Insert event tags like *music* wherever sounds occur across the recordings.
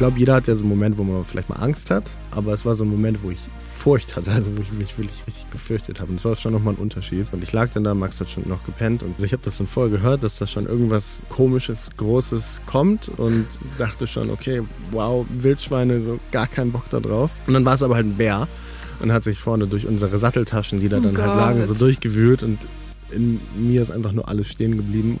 glaube, jeder hat ja so einen Moment, wo man vielleicht mal Angst hat, aber es war so ein Moment, wo ich Furcht hatte, also wo ich mich wirklich richtig gefürchtet habe. Und das war schon nochmal ein Unterschied. Und ich lag dann da, Max hat schon noch gepennt und ich habe das dann vorher gehört, dass da schon irgendwas komisches, großes kommt und dachte schon, okay, wow, Wildschweine, so gar keinen Bock da drauf. Und dann war es aber halt ein Bär und hat sich vorne durch unsere Satteltaschen, die da oh dann Gott. halt lagen, so durchgewühlt und in mir ist einfach nur alles stehen geblieben.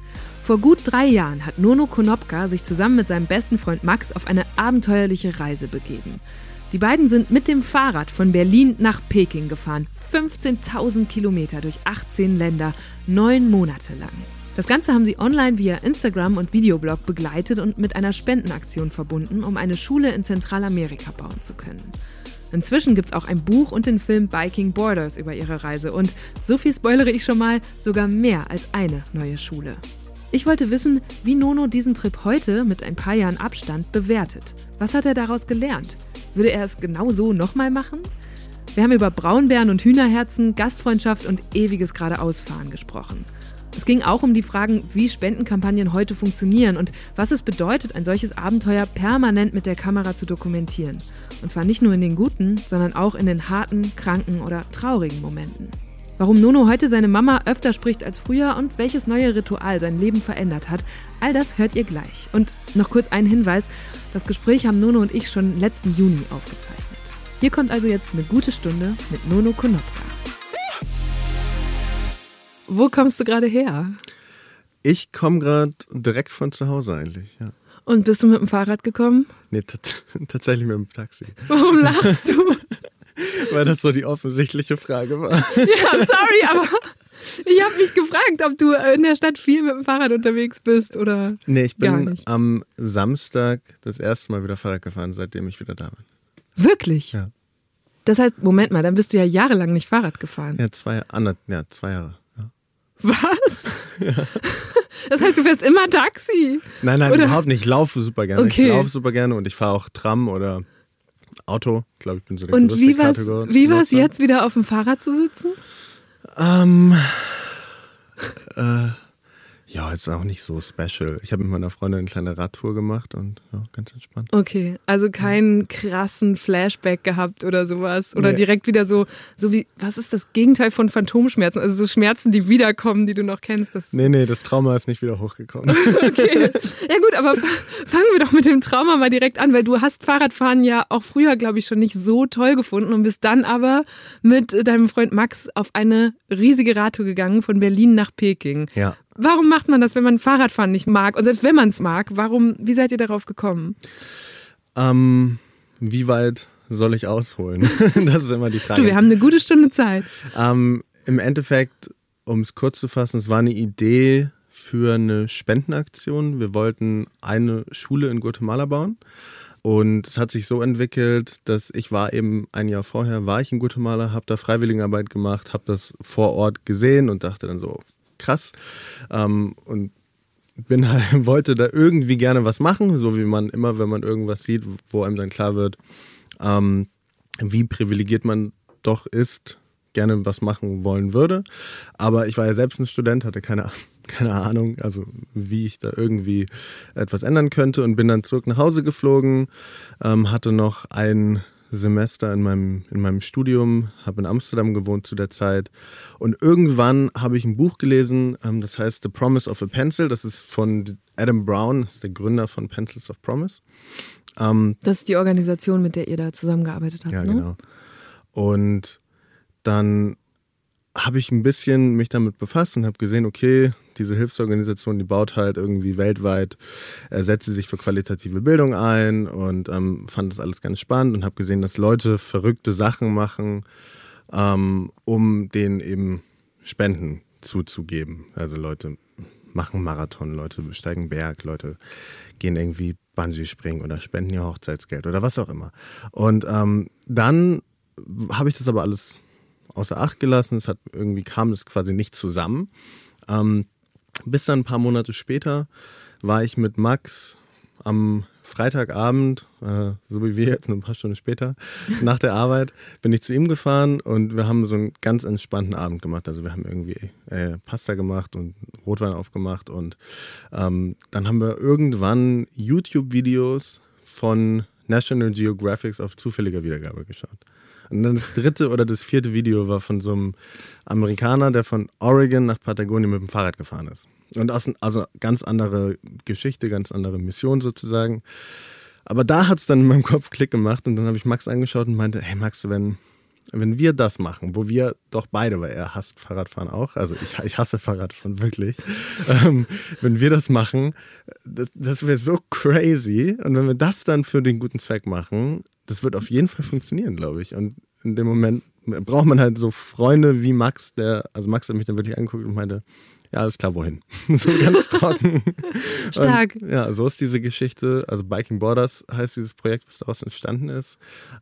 Vor gut drei Jahren hat Nono Konopka sich zusammen mit seinem besten Freund Max auf eine abenteuerliche Reise begeben. Die beiden sind mit dem Fahrrad von Berlin nach Peking gefahren. 15.000 Kilometer durch 18 Länder, neun Monate lang. Das Ganze haben sie online via Instagram und Videoblog begleitet und mit einer Spendenaktion verbunden, um eine Schule in Zentralamerika bauen zu können. Inzwischen gibt es auch ein Buch und den Film Biking Borders über ihre Reise und, so viel spoilere ich schon mal, sogar mehr als eine neue Schule. Ich wollte wissen, wie Nono diesen Trip heute mit ein paar Jahren Abstand bewertet. Was hat er daraus gelernt? Würde er es genau so nochmal machen? Wir haben über Braunbären und Hühnerherzen, Gastfreundschaft und ewiges Geradeausfahren gesprochen. Es ging auch um die Fragen, wie Spendenkampagnen heute funktionieren und was es bedeutet, ein solches Abenteuer permanent mit der Kamera zu dokumentieren. Und zwar nicht nur in den guten, sondern auch in den harten, kranken oder traurigen Momenten. Warum Nono heute seine Mama öfter spricht als früher und welches neue Ritual sein Leben verändert hat, all das hört ihr gleich. Und noch kurz ein Hinweis: Das Gespräch haben Nono und ich schon letzten Juni aufgezeichnet. Hier kommt also jetzt eine gute Stunde mit Nono Konopka. Wo kommst du gerade her? Ich komme gerade direkt von zu Hause eigentlich, ja. Und bist du mit dem Fahrrad gekommen? Nee, *laughs* tatsächlich mit dem Taxi. Warum lachst du? *laughs* Weil das so die offensichtliche Frage war. *laughs* Ja, sorry, aber ich habe mich gefragt, ob du in der Stadt viel mit dem Fahrrad unterwegs bist oder. Nee, ich bin am Samstag das erste Mal wieder Fahrrad gefahren, seitdem ich wieder da bin. Wirklich? Ja. Das heißt, Moment mal, dann bist du ja jahrelang nicht Fahrrad gefahren. Ja, zwei, ja, zwei Jahre. Ja. Was? *laughs* Ja. Das heißt, du fährst immer Taxi? Nein, nein, oder? überhaupt nicht. Ich laufe super gerne. Okay. Ich laufe super gerne und ich fahre auch Tram oder Auto. Ich glaube, ich bin so der Und wie war es jetzt wieder auf dem Fahrrad zu sitzen? Ähm, *laughs* äh, ja, jetzt auch nicht so special. Ich habe mit meiner Freundin eine kleine Radtour gemacht und ja, ganz entspannt. Okay, also keinen krassen Flashback gehabt oder sowas. Oder nee. direkt wieder so, so wie, was ist das Gegenteil von Phantomschmerzen? Also so Schmerzen, die wiederkommen, die du noch kennst. Das nee, nee, das Trauma ist nicht wieder hochgekommen. *laughs* okay. Ja gut, aber fangen wir doch mit dem Trauma mal direkt an, weil du hast Fahrradfahren ja auch früher, glaube ich, schon nicht so toll gefunden und bist dann aber mit deinem Freund Max auf eine riesige Radtour gegangen von Berlin nach Peking. Ja. Warum macht man das, wenn man Fahrradfahren nicht mag? Und selbst wenn man es mag, warum, wie seid ihr darauf gekommen? Ähm, wie weit soll ich ausholen? *laughs* das ist immer die Frage. Du, wir haben eine gute Stunde Zeit. Ähm, Im Endeffekt, um es kurz zu fassen, es war eine Idee für eine Spendenaktion. Wir wollten eine Schule in Guatemala bauen. Und es hat sich so entwickelt, dass ich war eben ein Jahr vorher, war ich in Guatemala, habe da Freiwilligenarbeit gemacht, habe das vor Ort gesehen und dachte dann so, krass. Ähm, und bin halt, *laughs* wollte da irgendwie gerne was machen, so wie man immer, wenn man irgendwas sieht, wo einem dann klar wird, ähm, wie privilegiert man doch ist, gerne was machen wollen würde. Aber ich war ja selbst ein Student, hatte keine, *laughs* keine Ahnung, also wie ich da irgendwie etwas ändern könnte und bin dann zurück nach Hause geflogen, ähm, hatte noch ein Semester in meinem, in meinem Studium, habe in Amsterdam gewohnt zu der Zeit. Und irgendwann habe ich ein Buch gelesen, ähm, das heißt The Promise of a Pencil. Das ist von Adam Brown, das ist der Gründer von Pencils of Promise. Ähm, das ist die Organisation, mit der ihr da zusammengearbeitet habt. Ja, ne? genau. Und dann habe ich ein bisschen mich damit befasst und habe gesehen, okay, diese Hilfsorganisation, die baut halt irgendwie weltweit, äh, setzt sie sich für qualitative Bildung ein und ähm, fand das alles ganz spannend und habe gesehen, dass Leute verrückte Sachen machen, ähm, um denen eben Spenden zuzugeben. Also Leute machen Marathon, Leute besteigen Berg, Leute gehen irgendwie Bungee springen oder spenden ihr Hochzeitsgeld oder was auch immer. Und ähm, dann habe ich das aber alles außer Acht gelassen. Es hat irgendwie kam es quasi nicht zusammen. Ähm, bis dann ein paar Monate später war ich mit Max am Freitagabend, äh, so wie wir jetzt, ein paar Stunden später, *laughs* nach der Arbeit, bin ich zu ihm gefahren und wir haben so einen ganz entspannten Abend gemacht. Also wir haben irgendwie äh, Pasta gemacht und Rotwein aufgemacht und ähm, dann haben wir irgendwann YouTube-Videos von National Geographic auf zufälliger Wiedergabe geschaut. Und dann das dritte oder das vierte Video war von so einem Amerikaner, der von Oregon nach Patagonien mit dem Fahrrad gefahren ist. Und aus, also ganz andere Geschichte, ganz andere Mission sozusagen. Aber da hat es dann in meinem Kopf Klick gemacht und dann habe ich Max angeschaut und meinte, hey Max, wenn, wenn wir das machen, wo wir doch beide, weil er hasst Fahrradfahren auch, also ich, ich hasse Fahrradfahren wirklich, *laughs* ähm, wenn wir das machen, das, das wäre so crazy und wenn wir das dann für den guten Zweck machen, das wird auf jeden Fall funktionieren, glaube ich. Und in dem Moment braucht man halt so Freunde wie Max, der, also Max hat mich dann wirklich angeguckt und meinte, ja, alles klar, wohin? *laughs* so ganz trocken. *laughs* Stark. Und, ja, so ist diese Geschichte. Also Biking Borders heißt dieses Projekt, was daraus entstanden ist.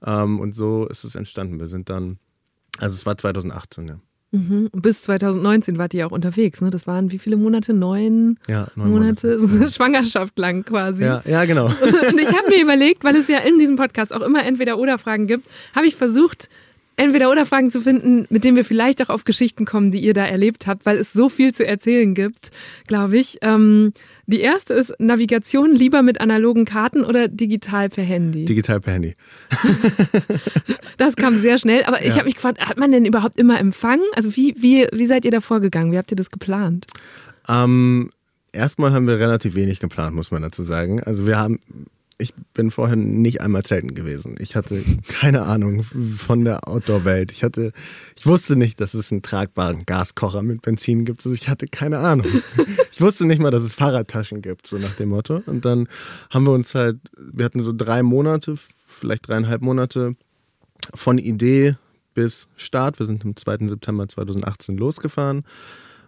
Ähm, und so ist es entstanden. Wir sind dann, also es war 2018, ja. Mhm. Bis 2019 wart ihr auch unterwegs, ne? Das waren wie viele Monate? Neun, ja, neun Monate, Monate. *laughs* So Schwangerschaft lang quasi. Ja, ja genau. *laughs* Und ich habe mir überlegt, weil es ja in diesem Podcast auch immer entweder oder Fragen gibt, habe ich versucht, entweder oder Fragen zu finden, mit denen wir vielleicht auch auf Geschichten kommen, die ihr da erlebt habt, weil es so viel zu erzählen gibt, glaube ich. Ähm, die erste ist Navigation lieber mit analogen Karten oder digital per Handy? Digital per Handy. *laughs* *laughs* das kam sehr schnell, aber ich habe mich gefragt, hat man denn überhaupt immer Empfang? Also wie, wie, wie seid ihr da vorgegangen? Wie habt ihr das geplant? Ähm, erstmal haben wir relativ wenig geplant, muss man dazu sagen. Also wir haben ich bin vorher nicht einmal zelten gewesen. Ich hatte keine Ahnung von der Outdoor-Welt. Ich hatte, ich wusste nicht, dass es einen tragbaren Gaskocher mit Benzin gibt. Also ich hatte keine Ahnung. *laughs* Ich wusste nicht mal, dass es Fahrradtaschen gibt, so nach dem Motto. Und dann haben wir uns halt, wir hatten so drei Monate, vielleicht dreieinhalb Monate von Idee bis Start. Wir sind am 2. September 2018 losgefahren.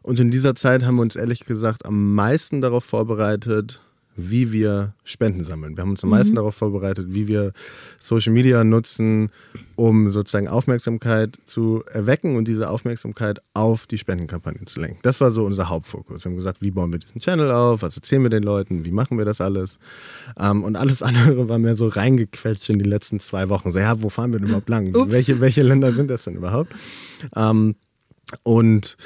Und in dieser Zeit haben wir uns ehrlich gesagt am meisten darauf vorbereitet, wie wir Spenden sammeln. Wir haben uns am meisten mhm. darauf vorbereitet, wie wir Social Media nutzen, um sozusagen Aufmerksamkeit zu erwecken und diese Aufmerksamkeit auf die Spendenkampagne zu lenken. Das war so unser Hauptfokus. Wir haben gesagt, wie bauen wir diesen Channel auf, was erzählen wir den Leuten, wie machen wir das alles. Ähm, und alles *laughs* andere war mehr so reingequetscht in die letzten zwei Wochen. So, ja, wo fahren wir denn überhaupt lang? Welche, welche Länder sind das denn überhaupt? Ähm, und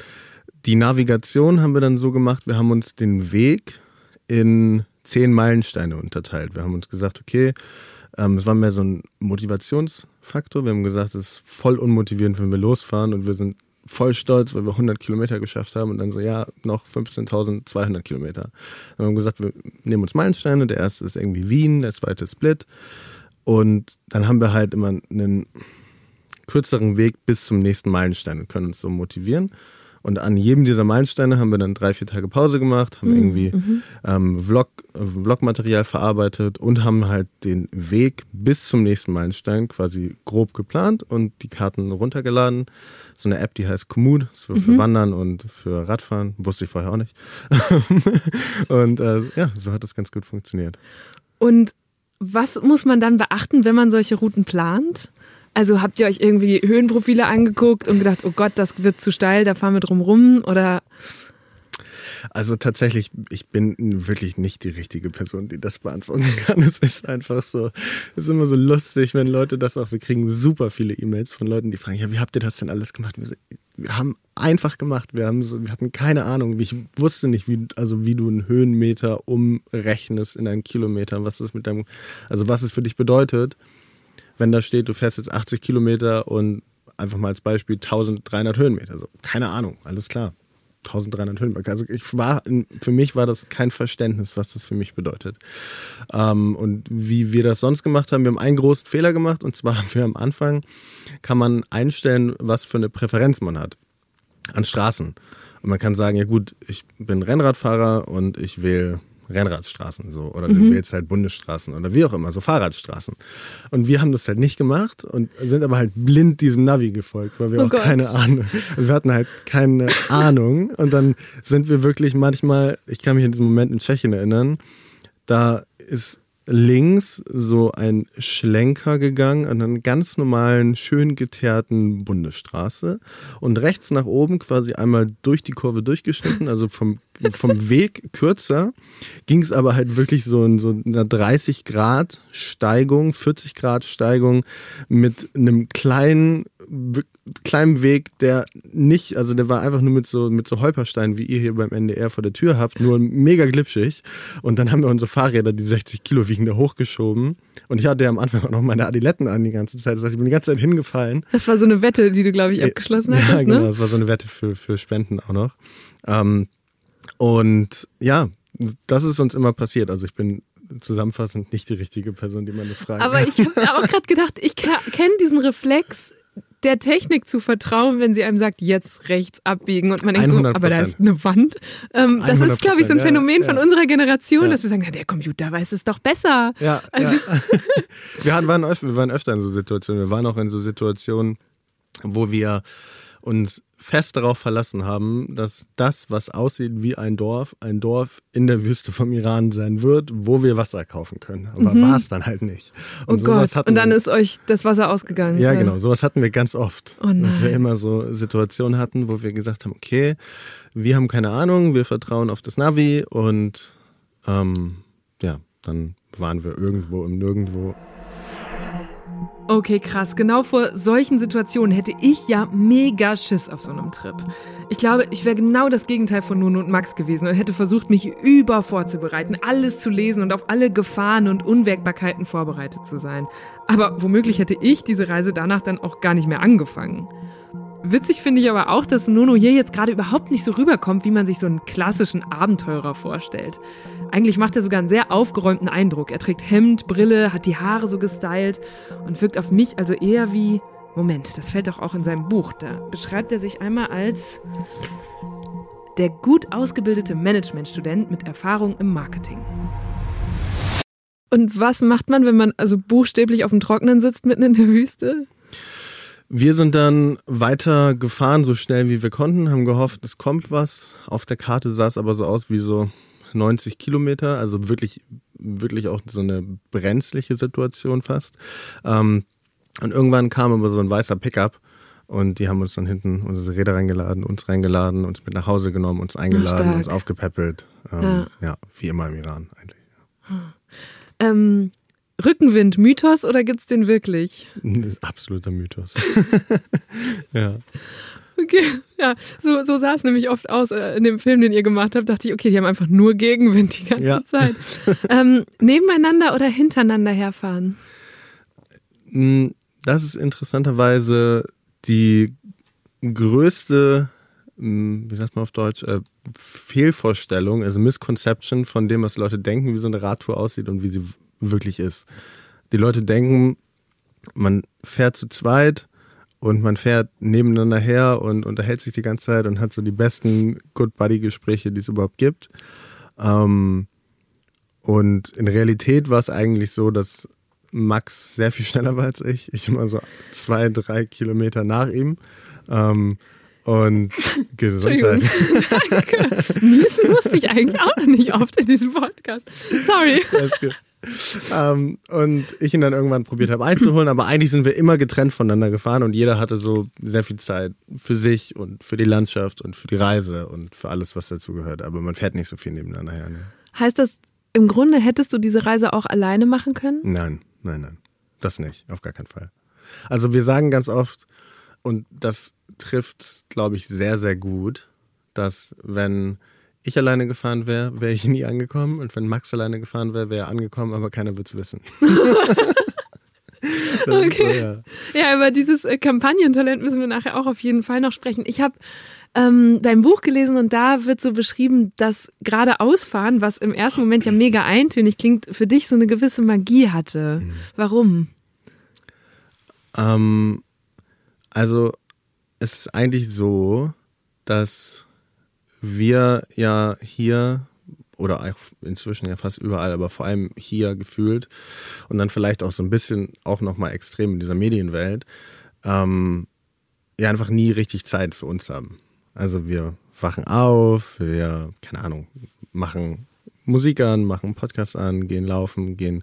die Navigation haben wir dann so gemacht, wir haben uns den Weg in zehn Meilensteine unterteilt. Wir haben uns gesagt, okay, ähm, es war mehr so ein Motivationsfaktor. Wir haben gesagt, es ist voll unmotivierend, wenn wir losfahren und wir sind voll stolz, weil wir 100 Kilometer geschafft haben und dann so, ja, noch 15.200 Kilometer. Wir haben gesagt, wir nehmen uns Meilensteine. Der erste ist irgendwie Wien, der zweite ist Split. Und dann haben wir halt immer einen kürzeren Weg bis zum nächsten Meilenstein und können uns so motivieren. Und an jedem dieser Meilensteine haben wir dann drei, vier Tage Pause gemacht, haben mhm. irgendwie mhm. ähm, Vlog, Vlogmaterial verarbeitet und haben halt den Weg bis zum nächsten Meilenstein quasi grob geplant und die Karten runtergeladen. So eine App, die heißt Komoot, so mhm. für Wandern und für Radfahren. Wusste ich vorher auch nicht. *laughs* und äh, ja, so hat das ganz gut funktioniert. Und was muss man dann beachten, wenn man solche Routen plant? Also habt ihr euch irgendwie Höhenprofile angeguckt und gedacht, oh Gott, das wird zu steil, da fahren wir drum rum oder? Also tatsächlich, ich bin wirklich nicht die richtige Person, die das beantworten kann. Es ist einfach so, es ist immer so lustig, wenn Leute das auch, wir kriegen super viele E-Mails von Leuten, die fragen, ja, wie habt ihr das denn alles gemacht? Wir, haben einfach gemacht, wir haben so, wir hatten keine Ahnung, ich wusste nicht, wie, also wie du einen Höhenmeter umrechnest in einen Kilometer, was das mit deinem, also was es für dich bedeutet wenn da steht, du fährst jetzt 80 Kilometer und einfach mal als Beispiel 1300 Höhenmeter. So, keine Ahnung, alles klar. 1300 Höhenmeter. Also ich war, für mich war das kein Verständnis, was das für mich bedeutet. Ähm, und wie wir das sonst gemacht haben, wir haben einen großen Fehler gemacht und zwar *laughs* haben wir am Anfang, kann man einstellen, was für eine Präferenz man hat an Straßen. Und man kann sagen, ja gut, ich bin Rennradfahrer und ich wähle Rennradstraßen so oder mhm. du wählst halt Bundesstraßen oder wie auch immer, so Fahrradstraßen. Und wir haben das halt nicht gemacht und sind aber halt blind diesem Navi gefolgt, weil wir oh auch Gott. keine Ahnung, wir hatten halt keine Ahnung und dann sind wir wirklich manchmal, ich kann mich in diesem Moment in Tschechien erinnern, da ist links so ein Schlenker gegangen an einer ganz normalen, schön geteerten Bundesstraße und rechts nach oben quasi einmal durch die Kurve durchgeschnitten, also vom, vom Weg kürzer, ging es aber halt wirklich so in so einer 30 Grad Steigung, 40 Grad Steigung mit einem kleinen kleinen Weg, der nicht, also der war einfach nur mit so, mit so Holpersteinen, wie ihr hier beim NDR vor der Tür habt, nur mega glitschig. Und dann haben wir unsere Fahrräder, die 60 Kilo wiegen, da hochgeschoben. Und ich hatte ja am Anfang auch noch meine Adiletten an die ganze Zeit. Das heißt, ich bin die ganze Zeit hingefallen. Das war so eine Wette, die du, glaube ich, abgeschlossen ja, hattest, genau, ne? das war so eine Wette für, für Spenden auch noch. Ähm, und ja, das ist uns immer passiert. Also ich bin zusammenfassend nicht die richtige Person, die man das fragt. Aber ich habe auch gerade gedacht, ich kenne diesen Reflex der Technik zu vertrauen, wenn sie einem sagt, jetzt rechts abbiegen und man denkt so, aber da ist eine Wand. Ähm, das ist, glaube ich, so ein Phänomen ja, von unserer Generation, ja. dass wir sagen, ja, der Computer weiß es doch besser. Ja, also. *laughs* wir, waren öfter, wir waren öfter in so Situationen. Wir waren auch in so Situationen, wo wir uns fest darauf verlassen haben, dass das, was aussieht wie ein Dorf, ein Dorf in der Wüste vom Iran sein wird, wo wir Wasser kaufen können. Aber mhm. war es dann halt nicht. Und oh Gott, und dann ist euch das Wasser ausgegangen. Ja, ja, genau, sowas hatten wir ganz oft. Oh dass wir immer so Situationen hatten, wo wir gesagt haben, okay, wir haben keine Ahnung, wir vertrauen auf das Navi und ähm, ja, dann waren wir irgendwo im Nirgendwo. Okay, krass. Genau vor solchen Situationen hätte ich ja mega Schiss auf so einem Trip. Ich glaube, ich wäre genau das Gegenteil von Nuno und Max gewesen und hätte versucht, mich über vorzubereiten, alles zu lesen und auf alle Gefahren und Unwägbarkeiten vorbereitet zu sein. Aber womöglich hätte ich diese Reise danach dann auch gar nicht mehr angefangen. Witzig finde ich aber auch, dass Nono hier jetzt gerade überhaupt nicht so rüberkommt, wie man sich so einen klassischen Abenteurer vorstellt. Eigentlich macht er sogar einen sehr aufgeräumten Eindruck. Er trägt Hemd, Brille, hat die Haare so gestylt und wirkt auf mich also eher wie. Moment, das fällt doch auch in seinem Buch. Da beschreibt er sich einmal als der gut ausgebildete Managementstudent mit Erfahrung im Marketing. Und was macht man, wenn man also buchstäblich auf dem Trockenen sitzt mitten in der Wüste? Wir sind dann weiter gefahren, so schnell wie wir konnten, haben gehofft, es kommt was. Auf der Karte sah es aber so aus wie so 90 Kilometer, also wirklich, wirklich auch so eine brenzliche Situation fast. Ähm, und irgendwann kam aber so ein weißer Pickup und die haben uns dann hinten unsere Räder reingeladen, uns reingeladen, uns mit nach Hause genommen, uns eingeladen, Ach, uns aufgepäppelt. Ähm, ja. ja. wie immer im Iran eigentlich. Ähm, Rückenwind, Mythos oder gibt es den wirklich? Absoluter Mythos. *laughs* ja. Okay, ja, so, so sah es nämlich oft aus äh, in dem Film, den ihr gemacht habt. Dachte ich, okay, die haben einfach nur Gegenwind die ganze ja. Zeit. *laughs* Ähm, nebeneinander oder hintereinander herfahren? Hm, das ist interessanterweise die größte, hm, wie sagt man auf Deutsch, äh, Fehlvorstellung, also Misconception von dem, was Leute denken, wie so eine Radtour aussieht und wie sie wirklich ist. Die Leute denken, man fährt zu zweit und man fährt nebeneinander her und unterhält sich die ganze Zeit und hat so die besten Good Buddy Gespräche, die es überhaupt gibt. Ähm, und in Realität war es eigentlich so, dass Max sehr viel *laughs* schneller war als ich. Ich immer so zwei, drei Kilometer nach ihm. Ähm, und *laughs* Gesundheit. *laughs* Danke. Niesen musste ich eigentlich auch noch nicht oft in diesem Podcast. Sorry. Ähm, und ich ihn dann irgendwann probiert habe einzuholen, aber eigentlich sind wir immer getrennt voneinander gefahren und jeder hatte so sehr viel Zeit für sich und für die Landschaft und für die Reise und für alles, was dazu gehört. Aber man fährt nicht so viel nebeneinander her. Ne? Heißt das, im Grunde hättest du diese Reise auch alleine machen können? Nein, nein, nein. Das nicht, auf gar keinen Fall. Also wir sagen ganz oft, und das trifft, glaube ich, sehr, sehr gut, dass wenn ich alleine gefahren wäre, wäre ich nie angekommen. Und wenn Max alleine gefahren wäre, wäre er angekommen, aber keiner würde es wissen. *laughs* okay. So, ja. ja. über dieses äh, Kampagnentalent müssen wir nachher auch auf jeden Fall noch sprechen. Ich habe ähm, dein Buch gelesen und da wird so beschrieben, dass gerade Ausfahren, was im ersten Moment ja mega eintönig klingt, für dich so eine gewisse Magie hatte. Mhm. Warum? Ähm, also es ist eigentlich so, dass wir ja hier oder auch inzwischen ja fast überall, aber vor allem hier gefühlt und dann vielleicht auch so ein bisschen auch nochmal extrem in dieser Medienwelt, ähm, ja einfach nie richtig Zeit für uns haben. Also wir wachen auf, wir, keine Ahnung, machen Musik an, machen Podcast an, gehen laufen, gehen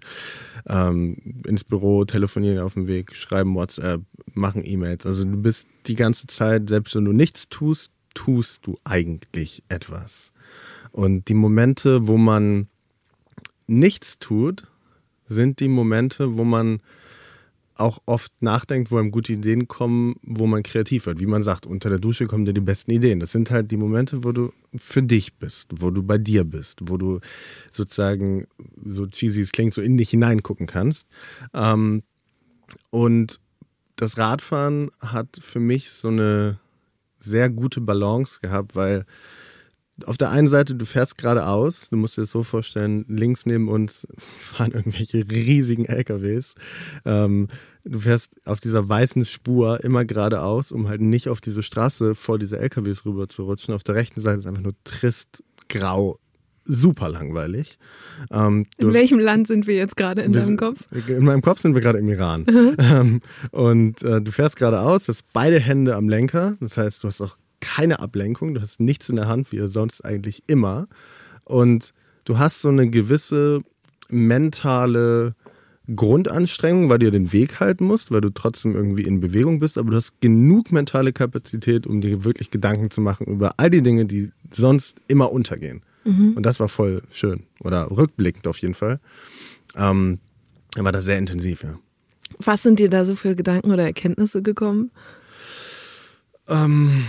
ähm, ins Büro, telefonieren auf dem Weg, schreiben WhatsApp, machen E-Mails. Also du bist die ganze Zeit, selbst wenn du nichts tust, tust du eigentlich etwas. Und die Momente, wo man nichts tut, sind die Momente, wo man auch oft nachdenkt, wo einem gute Ideen kommen, wo man kreativ wird. Wie man sagt, unter der Dusche kommen dir die besten Ideen. Das sind halt die Momente, wo du für dich bist, wo du bei dir bist, wo du sozusagen, so cheesy es klingt, so in dich hineingucken kannst. Ähm, und das Radfahren hat für mich so eine sehr gute Balance gehabt, weil auf der einen Seite, du fährst geradeaus, du musst dir das so vorstellen, links neben uns *laughs* fahren irgendwelche riesigen LKWs. Ähm, du fährst auf dieser weißen Spur immer geradeaus, um halt nicht auf diese Straße vor diese LKWs rüber zu rutschen. Auf der rechten Seite ist einfach nur trist, grau, super langweilig. Ähm, in welchem Land sind wir jetzt gerade in deinem Kopf? In meinem Kopf sind wir gerade im Iran. ähm, und äh, du fährst geradeaus, hast beide Hände am Lenker. Das heißt, du hast auch keine Ablenkung, du hast nichts in der Hand, wie sonst eigentlich immer. Und du hast so eine gewisse mentale Grundanstrengung, weil du den Weg halten musst, weil du trotzdem irgendwie in Bewegung bist, aber du hast genug mentale Kapazität, um dir wirklich Gedanken zu machen über all die Dinge, die sonst immer untergehen. Mhm. Und das war voll schön. Oder rückblickend auf jeden Fall. Ähm, war das sehr intensiv, ja. Was sind dir da so für Gedanken oder Erkenntnisse gekommen? Ähm,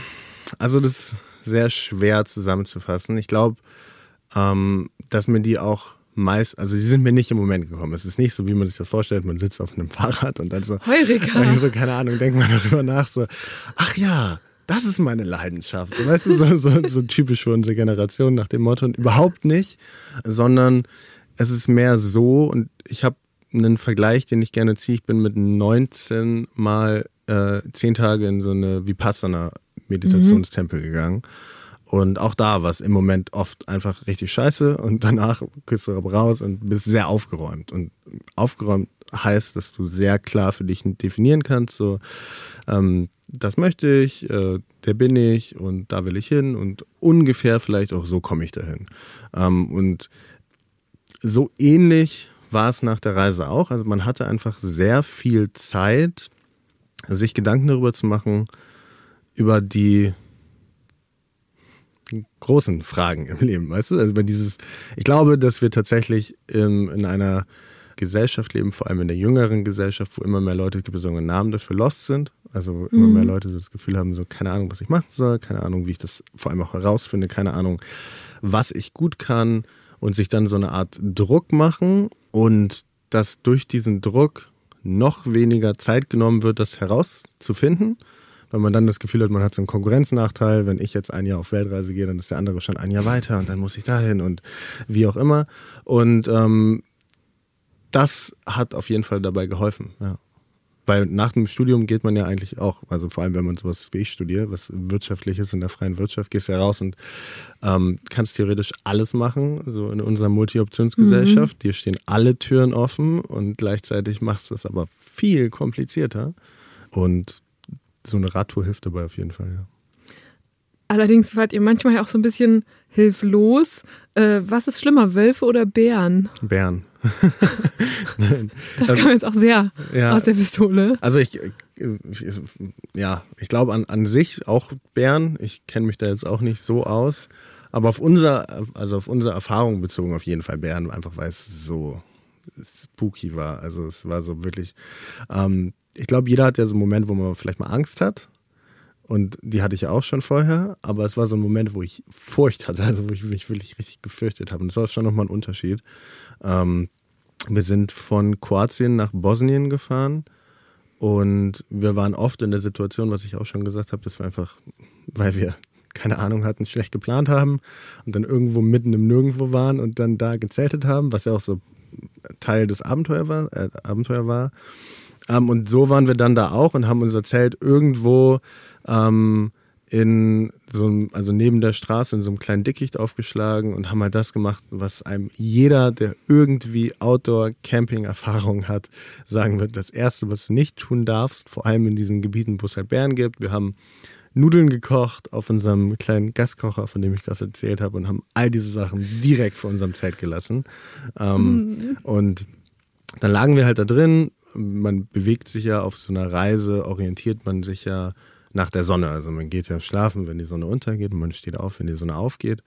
also das ist sehr schwer zusammenzufassen. Ich glaube, ähm, dass mir die auch meist, also die sind mir nicht im Moment gekommen. Es ist nicht so, wie man sich das vorstellt, man sitzt auf einem *laughs* Fahrrad und dann so, Heureka. so keine Ahnung, denkt man darüber nach, so, ach ja, das ist meine Leidenschaft. Weißt du, so, so, so typisch für unsere Generation nach dem Motto, und überhaupt nicht, sondern es ist mehr so, und ich habe einen Vergleich, den ich gerne ziehe. Ich bin mit 19 mal äh, zehn Tage in so eine Vipassana Meditationstempel mhm. gegangen. Und auch da war es im Moment oft einfach richtig scheiße und danach kriegst du raus und bist sehr aufgeräumt. Und aufgeräumt heißt, dass du sehr klar für dich definieren kannst, so, ähm, das möchte ich, äh, der bin ich und da will ich hin und ungefähr vielleicht auch so komme ich dahin. Ähm, und so ähnlich war es nach der Reise auch. Also man hatte einfach sehr viel Zeit, sich Gedanken darüber zu machen, über die großen Fragen im Leben, weißt du? Also dieses, ich glaube, dass wir tatsächlich in, in einer Gesellschaft leben, vor allem in der jüngeren Gesellschaft, wo immer mehr Leute, gibt es einen Namen dafür, lost sind. Also immer mhm. mehr Leute so das Gefühl haben, so keine Ahnung, was ich machen soll, keine Ahnung, wie ich das vor allem auch herausfinde, keine Ahnung, was ich gut kann und sich dann so eine Art Druck machen und dass durch diesen Druck noch weniger Zeit genommen wird, das herauszufinden weil man dann das Gefühl hat, man hat so einen Konkurrenznachteil. Wenn ich jetzt ein Jahr auf Weltreise gehe, dann ist der andere schon ein Jahr weiter und dann muss ich dahin und wie auch immer. Und ähm, das hat auf jeden Fall dabei geholfen. Ja. Weil nach dem Studium geht man ja eigentlich auch, also vor allem wenn man sowas wie ich studiere, was wirtschaftlich ist in der freien Wirtschaft, gehst du ja raus und ähm, kannst theoretisch alles machen, so in unserer Multi-Optionsgesellschaft. Mhm. Dir stehen alle Türen offen und gleichzeitig machst du es aber viel komplizierter. Und so eine Radtour hilft dabei auf jeden Fall, ja. Allerdings wart ihr manchmal ja auch so ein bisschen hilflos. Äh, was ist schlimmer, Wölfe oder Bären? Bären. *laughs* das kam jetzt auch sehr ja, aus der Pistole. Also ich, ich ja, ich glaube an, an sich auch Bären. Ich kenne mich da jetzt auch nicht so aus. Aber auf unser, also auf unsere Erfahrung bezogen auf jeden Fall Bären, einfach weil es so spooky war. Also es war so wirklich, ähm, ich glaube, jeder hat ja so einen Moment, wo man vielleicht mal Angst hat. Und die hatte ich ja auch schon vorher, aber es war so ein Moment, wo ich Furcht hatte, also wo ich mich wirklich richtig gefürchtet habe. Und das war schon nochmal ein Unterschied. Ähm, wir sind von Kroatien nach Bosnien gefahren und wir waren oft in der Situation, was ich auch schon gesagt habe, dass wir einfach, weil wir keine Ahnung hatten, schlecht geplant haben und dann irgendwo mitten im Nirgendwo waren und dann da gezeltet haben, was ja auch so Teil des Abenteuer war. Äh, Abenteuer war. Ähm, und so waren wir dann da auch und haben unser Zelt irgendwo ähm, in so einem, also neben der Straße in so einem kleinen Dickicht aufgeschlagen und haben halt das gemacht, was einem jeder, der irgendwie Outdoor-Camping-Erfahrung hat, sagen wird. Das erste, was du nicht tun darfst, vor allem in diesen Gebieten, wo es halt Bären gibt. Wir haben Nudeln gekocht auf unserem kleinen Gaskocher, von dem ich gerade erzählt habe, und haben all diese Sachen direkt vor unserem Zelt gelassen. Ähm, mhm. Und dann lagen wir halt da drin. Man bewegt sich ja auf so einer Reise, orientiert man sich ja nach der Sonne. Also man geht ja schlafen, wenn die Sonne untergeht und man steht auf, wenn die Sonne aufgeht.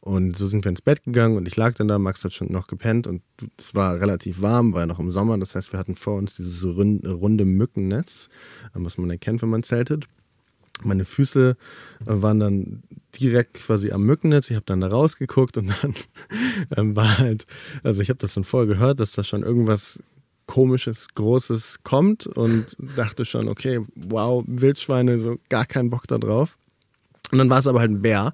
Und so sind wir ins Bett gegangen und ich lag dann da, Max hat schon noch gepennt und es war relativ warm, war ja noch im Sommer. Das heißt, wir hatten vor uns dieses runde Mückennetz, was man erkennt, wenn man zeltet. Meine Füße äh, waren dann direkt quasi am Mückennetz. Ich habe dann da rausgeguckt und dann *laughs* ähm, war halt, also ich habe das dann vorher gehört, dass da schon irgendwas komisches, großes kommt und dachte schon, okay, wow, Wildschweine, so gar keinen Bock da drauf. Und dann war es aber halt ein Bär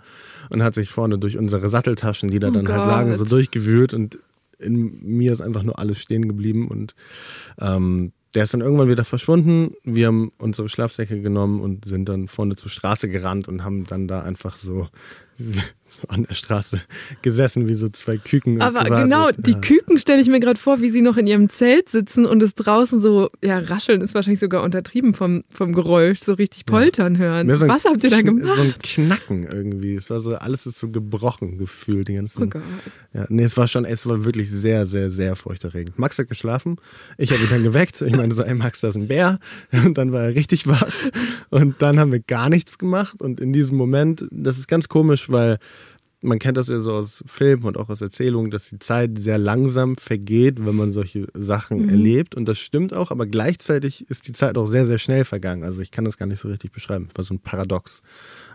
und hat sich vorne durch unsere Satteltaschen, die da oh dann Gott. halt lagen, so durchgewühlt und in mir ist einfach nur alles stehen geblieben und ähm, der ist dann irgendwann wieder verschwunden. Wir haben unsere Schlafsäcke genommen und sind dann vorne zur Straße gerannt und haben dann da einfach so so an der Straße gesessen, wie so zwei Küken. Aber genau, die ja. Küken stelle ich mir gerade vor, wie sie noch in ihrem Zelt sitzen und es draußen so, ja, rascheln ist wahrscheinlich sogar untertrieben vom, vom Geräusch, so richtig poltern ja. hören. So Was habt ihr da gemacht? So ein Knacken irgendwie. Es war so, alles ist so gebrochen gefühlt, die ganzen. Oh Gott. Ja, nee, es war schon, es war wirklich sehr, sehr, sehr furchterregend. Max hat geschlafen, ich habe ihn dann geweckt. Ich meine so, ey Max, da ist ein Bär. *laughs* Und dann war er richtig wach. Und dann haben wir gar nichts gemacht. Und in diesem Moment, das ist ganz komisch, weil man kennt das ja so aus Filmen und auch aus Erzählungen, dass die Zeit sehr langsam vergeht, wenn man solche Sachen mhm. erlebt. Und das stimmt auch, aber gleichzeitig ist die Zeit auch sehr, sehr schnell vergangen. Also ich kann das gar nicht so richtig beschreiben. Das war so ein Paradox.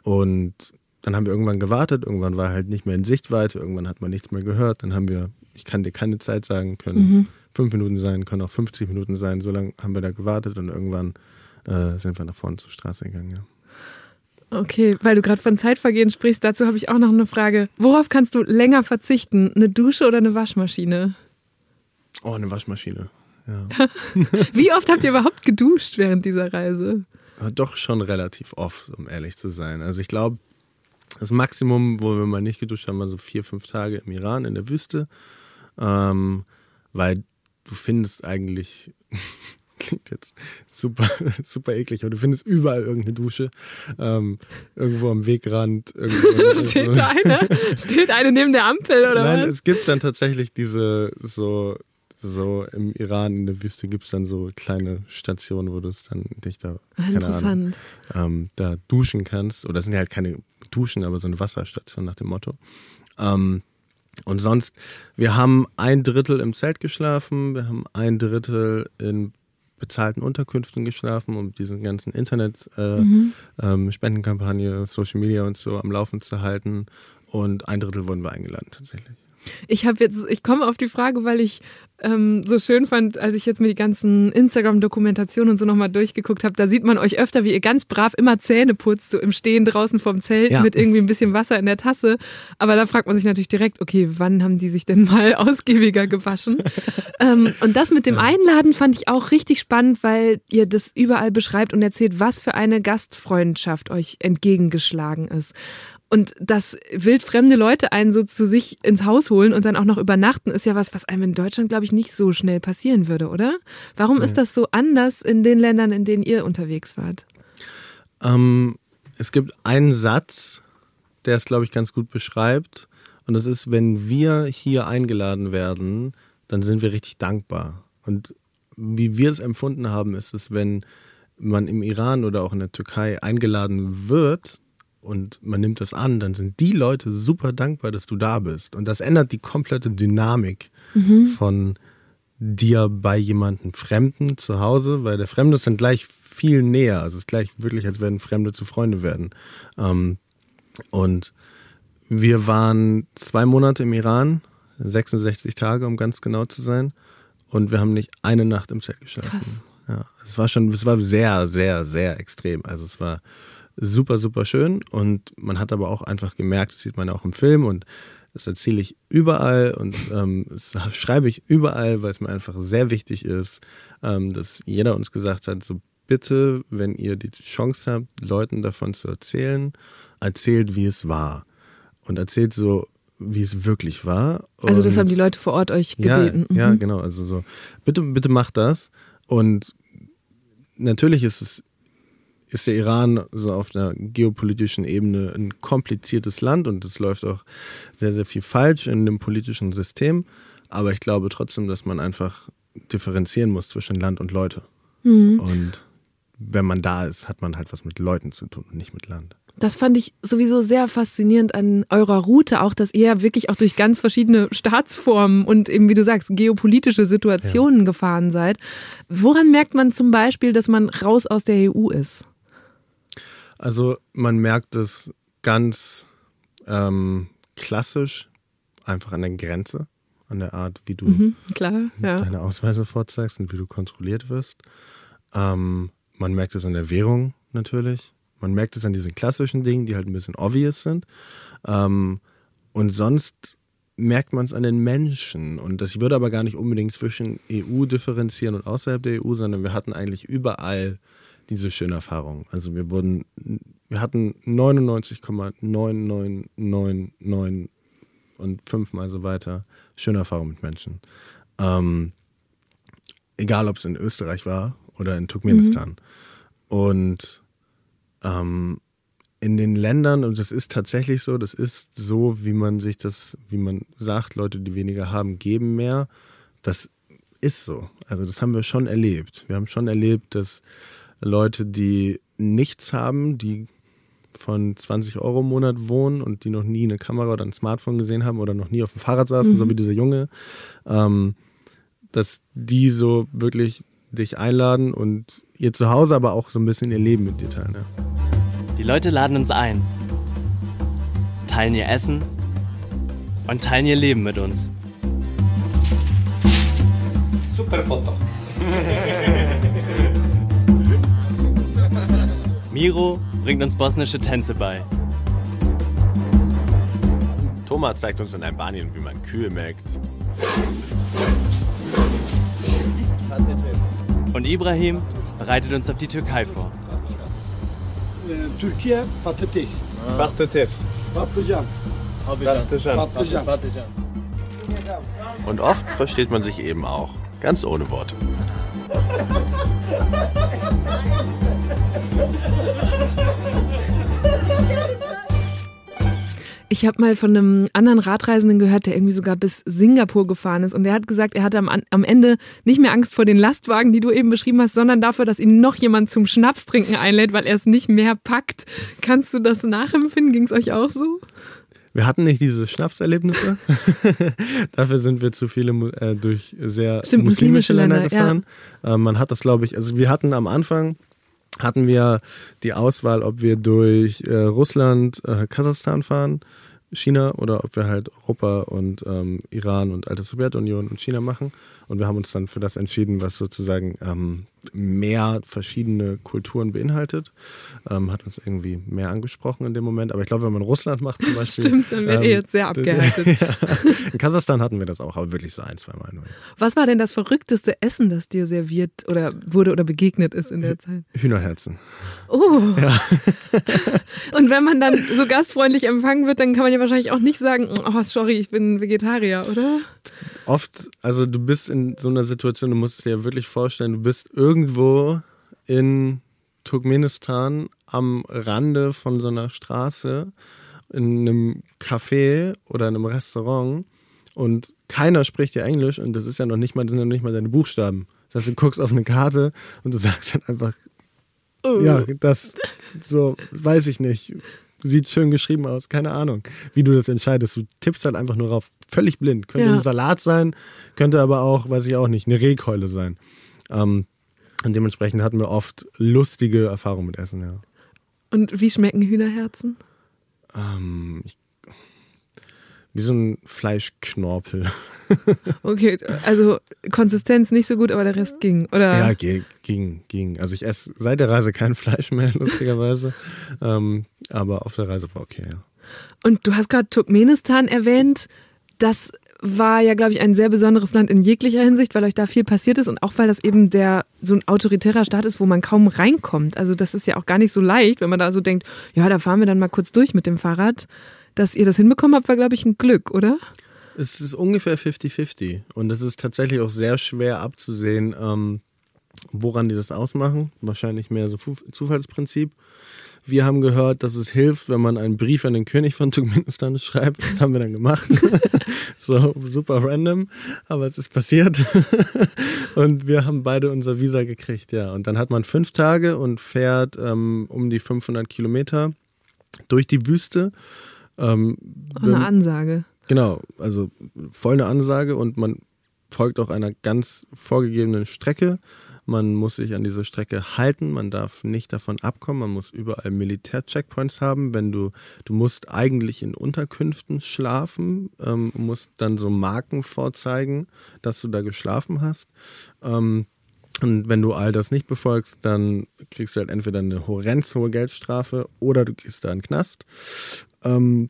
Und dann haben wir irgendwann gewartet, irgendwann war halt nicht mehr in Sichtweite, irgendwann hat man nichts mehr gehört. Dann haben wir, ich kann dir keine Zeit sagen, können mhm. fünf Minuten sein, können auch 50 Minuten sein. So lange haben wir da gewartet und irgendwann äh, sind wir nach vorne zur Straße gegangen. Ja. Okay, weil du gerade von Zeitvergehen sprichst, dazu habe ich auch noch eine Frage. Worauf kannst du länger verzichten? Eine Dusche oder eine Waschmaschine? Oh, eine Waschmaschine. Ja. *laughs* Wie oft habt ihr überhaupt geduscht während dieser Reise? Doch schon relativ oft, um ehrlich zu sein. Also ich glaube, das Maximum, wo wir mal nicht geduscht haben, war so vier, fünf Tage im Iran in der Wüste. Ähm, weil du findest eigentlich klingt jetzt super, *laughs* super eklig, aber du findest überall irgendeine Dusche. Ähm, irgendwo am Wegrand. Irgendwo *laughs* steht da eine? Steht eine neben der Ampel oder Nein, was? Nein, es gibt dann tatsächlich diese so so im Iran in der Wüste gibt es dann so kleine Stationen, wo du es dann dich da, keine Ahnung, ähm, da duschen kannst. Oder es sind ja halt keine Duschen, aber so eine Wasserstation nach dem Motto. Ähm, und sonst, wir haben ein Drittel im Zelt geschlafen, wir haben ein Drittel in bezahlten Unterkünften geschlafen, um diesen ganzen Internet-Spendenkampagne, äh, mhm. ähm, Social Media und so am Laufen zu halten. Und ein Drittel wurden wir eingeladen tatsächlich. Ich habe jetzt, ich komme auf die Frage, weil ich ähm, so schön fand, als ich jetzt mir die ganzen Instagram-Dokumentationen und so nochmal durchgeguckt habe, da sieht man euch öfter, wie ihr ganz brav immer Zähne putzt, so im Stehen draußen vom Zelt ja. mit irgendwie ein bisschen Wasser in der Tasse. Aber da fragt man sich natürlich direkt, okay, wann haben die sich denn mal *laughs* ausgiebiger gewaschen? *laughs* ähm, und das mit dem Einladen fand ich auch richtig spannend, weil ihr das überall beschreibt und erzählt, was für eine Gastfreundschaft euch entgegengeschlagen ist. Und dass wildfremde Leute einen so zu sich ins Haus holen und dann auch noch übernachten, ist ja was, was einem in Deutschland, glaube ich, nicht so schnell passieren würde, oder? Warum ja. ist das so anders in den Ländern, in denen ihr unterwegs wart? Ähm, es gibt einen Satz, der es, glaube ich, ganz gut beschreibt. Und das ist, wenn wir hier eingeladen werden, dann sind wir richtig dankbar. Und wie wir es empfunden haben, ist es, wenn man im Iran oder auch in der Türkei eingeladen wird, und man nimmt das an, dann sind die Leute super dankbar, dass du da bist. Und das ändert die komplette Dynamik mhm. von dir bei jemandem Fremden zu Hause, weil der Fremde ist dann gleich viel näher. Also es ist gleich wirklich, als werden Fremde zu Freunde werden. Ähm, und wir waren zwei Monate im Iran, 66 Tage, um ganz genau zu sein. Und wir haben nicht eine Nacht im Zelt geschlafen. Krass. Ja, es war schon, es war sehr, sehr, sehr extrem. Also es war super, super schön. Und man hat aber auch einfach gemerkt, das sieht man auch im Film und das erzähle ich überall und ähm, das *laughs* schreibe ich überall, weil es mir einfach sehr wichtig ist, ähm, dass jeder uns gesagt hat, so bitte, wenn ihr die Chance habt, Leuten davon zu erzählen, erzählt, wie es war. Und erzählt so, wie es wirklich war. Also das haben die Leute vor Ort euch gebeten. Ja, ja, mhm. genau. Also so, bitte, bitte macht das. Und natürlich ist es ist der Iran so auf einer geopolitischen Ebene ein kompliziertes Land und es läuft auch sehr, sehr viel falsch in dem politischen System. Aber ich glaube trotzdem, dass man einfach differenzieren muss zwischen Land und Leute. Mhm. Und wenn man da ist, hat man halt was mit Leuten zu tun und nicht mit Land. Das fand ich sowieso sehr faszinierend an eurer Route, auch dass ihr wirklich auch durch ganz verschiedene Staatsformen und eben, wie du sagst, geopolitische Situationen ja. gefahren seid. Woran merkt man zum Beispiel, dass man raus aus der EU ist? Also man merkt es ganz ähm, klassisch, einfach an der Grenze, an der Art, wie du mhm, klar, ja. deine Ausweise vorzeigst und wie du kontrolliert wirst. Ähm, man merkt es an der Währung natürlich. Man merkt es an diesen klassischen Dingen, die halt ein bisschen obvious sind. Ähm, und sonst merkt man es an den Menschen. Und das würde aber gar nicht unbedingt zwischen EU differenzieren und außerhalb der EU, sondern wir hatten eigentlich überall diese schöne Erfahrung. Also wir wurden, wir hatten 99,9999 und fünfmal so weiter schöne Erfahrungen mit Menschen. Ähm, egal, ob es in Österreich war oder in Turkmenistan. Mhm. Und ähm, in den Ländern, und das ist tatsächlich so, das ist so, wie man sich das, wie man sagt, Leute, die weniger haben, geben mehr. Das ist so. Also das haben wir schon erlebt. Wir haben schon erlebt, dass Leute, die nichts haben, die von 20 Euro im Monat wohnen und die noch nie eine Kamera oder ein Smartphone gesehen haben oder noch nie auf dem Fahrrad saßen, mhm. so wie dieser Junge, ähm, dass die so wirklich dich einladen und ihr Zuhause, aber auch so ein bisschen ihr Leben mit dir teilen. Ja. Die Leute laden uns ein, teilen ihr Essen und teilen ihr Leben mit uns. Super Foto. *laughs* Miro bringt uns bosnische Tänze bei. Thomas zeigt uns in Albanien, wie man Kühe melkt. Und Ibrahim bereitet uns auf die Türkei vor. Türkei patates. Patates. Patlıcan. Patlıcan. Patlıcan. Und oft versteht man sich eben auch, ganz ohne Worte. *laughs* Ich habe mal von einem anderen Radreisenden gehört, der irgendwie sogar bis Singapur gefahren ist. Und der hat gesagt, er hatte am, am Ende nicht mehr Angst vor den Lastwagen, die du eben beschrieben hast, sondern dafür, dass ihn noch jemand zum Schnapstrinken einlädt, weil er es nicht mehr packt. Kannst du das nachempfinden? Ging es euch auch so? Wir hatten nicht diese Schnapserlebnisse. *laughs* Dafür sind wir zu viele äh, durch sehr Stimmt, muslimische, muslimische Länder, Länder, gefahren. Ja. Äh, man hat das, glaube ich, also wir hatten am Anfang hatten wir die Auswahl, ob wir durch äh, Russland, äh, Kasachstan fahren, China oder ob wir halt Europa und ähm, Iran und alte Sowjetunion und China machen. Und wir haben uns dann für das entschieden, was sozusagen ähm, mehr verschiedene Kulturen beinhaltet. Ähm, hat uns irgendwie mehr angesprochen in dem Moment. Aber ich glaube, wenn man Russland macht zum *laughs* Beispiel. Stimmt, dann wird ähm, ihr jetzt sehr *laughs* abgehärtet. ja. In Kasachstan hatten wir das auch, aber wirklich so ein, zwei Mal nur. Was war denn das verrückteste Essen, das dir serviert oder wurde oder begegnet ist in der Zeit? Hühnerherzen. Oh. Ja. *laughs* Und wenn man dann so gastfreundlich empfangen wird, dann kann man ja wahrscheinlich auch nicht sagen, oh, sorry, ich bin Vegetarier, oder? Oft, also du bist in so einer Situation, du musst dir wirklich vorstellen, du bist irgendwo in Turkmenistan am Rande von so einer Straße in einem Café oder in einem Restaurant und keiner spricht ja Englisch und das ist ja noch nicht mal, das sind ja noch nicht mal deine Buchstaben. Das heißt, du guckst auf eine Karte und du sagst dann einfach, oh. ja, das, so, weiß ich nicht, sieht schön geschrieben aus, keine Ahnung, wie du das entscheidest. Du tippst halt einfach nur drauf, völlig blind. Könnte ja. ein Salat sein, könnte aber auch, weiß ich auch nicht, eine Rehkeule sein. Ähm, und dementsprechend hatten wir oft lustige Erfahrungen mit Essen, ja. Und wie schmecken Hühnerherzen? Ähm, ich, wie so ein Fleischknorpel. *laughs* okay, also Konsistenz nicht so gut, aber der Rest ging, oder? Ja, ging, ging. Also ich esse seit der Reise kein Fleisch mehr, *laughs* lustigerweise. ähm, aber auf der Reise war okay, ja. Und du hast gerade Turkmenistan erwähnt. Das war ja, glaube ich, ein sehr besonderes Land in jeglicher Hinsicht, weil euch da viel passiert ist und auch weil das eben der so ein autoritärer Staat ist, wo man kaum reinkommt. Also das ist ja auch gar nicht so leicht, wenn man da so denkt, ja, da fahren wir dann mal kurz durch mit dem Fahrrad. Dass ihr das hinbekommen habt, war, glaube ich, ein Glück, oder? Es ist ungefähr 50-50 und es ist tatsächlich auch sehr schwer abzusehen, ähm, woran die das ausmachen. Wahrscheinlich mehr so Zufallsprinzip. Wir haben gehört, dass es hilft, wenn man einen Brief an den König von Turkmenistan *laughs* schreibt. Das haben wir dann gemacht. *laughs* so super random, aber es ist passiert. *laughs* und wir haben beide unser Visa gekriegt, ja. Und dann hat man fünf Tage und fährt ähm, um die 500 Kilometer durch die Wüste. Ähm, eine Ansage. Genau, also voll eine Ansage und man folgt auch einer ganz vorgegebenen Strecke. Man muss sich an diese Strecke halten, man darf nicht davon abkommen, man muss überall Militär-Checkpoints haben. Wenn du, du musst eigentlich in Unterkünften schlafen, ähm, musst dann so Marken vorzeigen, dass du da geschlafen hast. Ähm, und wenn du all das nicht befolgst, dann kriegst du halt entweder eine horrend hohe Geldstrafe oder du gehst da in den Knast. Ähm,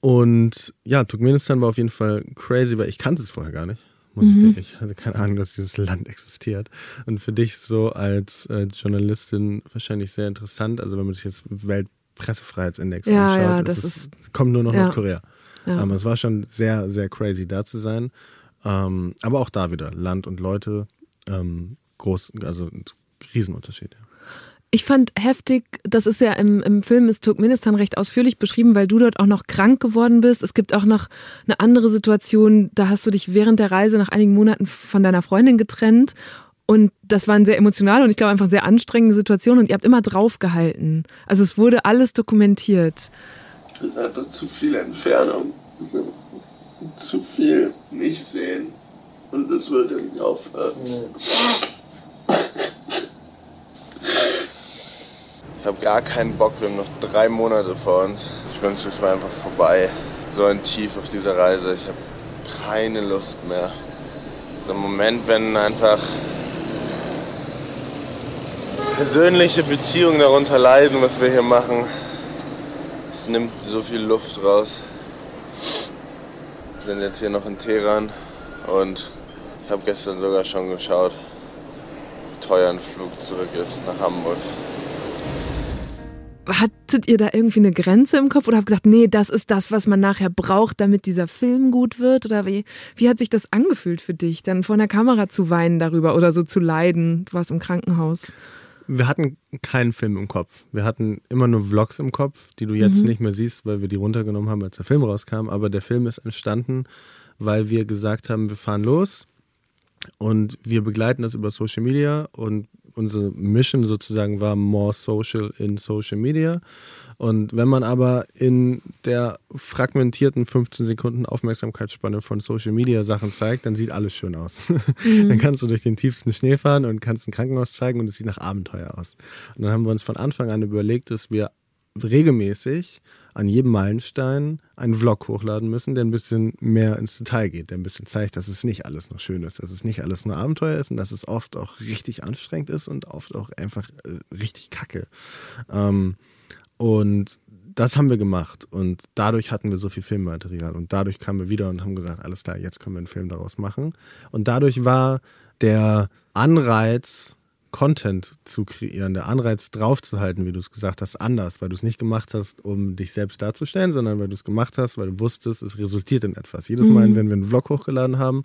und ja, Turkmenistan war auf jeden Fall crazy, weil ich kannte es vorher gar nicht muss mhm. ich denken. Ich hatte keine Ahnung, dass dieses Land existiert. Und für dich so als äh, Journalistin wahrscheinlich sehr interessant. Also wenn man sich jetzt Weltpressefreiheitsindex ja, anschaut, ja, das ist, ist, kommt nur noch ja. Nordkorea. Ja. Aber es war schon sehr, sehr crazy da zu sein. Ähm, aber auch da wieder Land und Leute, ähm, groß, also ein Riesenunterschied. Ja. Ich fand heftig, das ist ja im, im Film ist Turkmenistan recht ausführlich beschrieben, weil du dort auch noch krank geworden bist. Es gibt auch noch eine andere Situation, da hast du dich während der Reise nach einigen Monaten von deiner Freundin getrennt. Und das war eine sehr emotionale und ich glaube einfach sehr anstrengende Situation und ihr habt immer draufgehalten. Also es wurde alles dokumentiert. Es ist einfach zu viel Entfernung. Zu viel nicht sehen. Und es wird nicht aufhören. Ich habe gar keinen Bock, wir haben noch drei Monate vor uns. Ich wünschte, es war einfach vorbei. So ein Tief auf dieser Reise. Ich habe keine Lust mehr. So ein Moment, wenn einfach persönliche Beziehungen darunter leiden, was wir hier machen. Es nimmt so viel Luft raus. Wir sind jetzt hier noch in Teheran und ich habe gestern sogar schon geschaut, wie teuer ein Flug zurück ist nach Hamburg hattet ihr da irgendwie eine Grenze im Kopf oder habt gesagt, nee, das ist das, was man nachher braucht, damit dieser Film gut wird? Oder wie, wie hat sich das angefühlt für dich, dann vor einer Kamera zu weinen darüber oder so zu leiden? Du warst im Krankenhaus. Wir hatten keinen Film im Kopf. Wir hatten immer nur Vlogs im Kopf, die du jetzt mhm. nicht mehr siehst, weil wir die runtergenommen haben, als der Film rauskam. Aber der Film ist entstanden, weil wir gesagt haben, wir fahren los und wir begleiten das über Social Media und unsere Mission sozusagen war more social in Social Media. Und wenn man aber in der fragmentierten 15 Sekunden Aufmerksamkeitsspanne von Social Media Sachen zeigt, dann sieht alles schön aus. Mhm. *laughs* dann kannst du durch den tiefsten Schnee fahren und kannst ein Krankenhaus zeigen und es sieht nach Abenteuer aus. Und dann haben wir uns von Anfang an überlegt, dass wir regelmäßig an jedem Meilenstein einen Vlog hochladen müssen, der ein bisschen mehr ins Detail geht, der ein bisschen zeigt, dass es nicht alles noch schön ist, dass es nicht alles nur Abenteuer ist und dass es oft auch richtig anstrengend ist und oft auch einfach äh, richtig kacke. Ähm, und das haben wir gemacht und dadurch hatten wir so viel Filmmaterial und dadurch kamen wir wieder und haben gesagt, alles klar, jetzt können wir einen Film daraus machen. Und dadurch war der Anreiz, Content zu kreieren, der Anreiz draufzuhalten, wie du es gesagt hast, anders, weil du es nicht gemacht hast, um dich selbst darzustellen, sondern weil du es gemacht hast, weil du wusstest, es resultiert in etwas. Jedes Mal, mhm. wenn wir einen Vlog hochgeladen haben,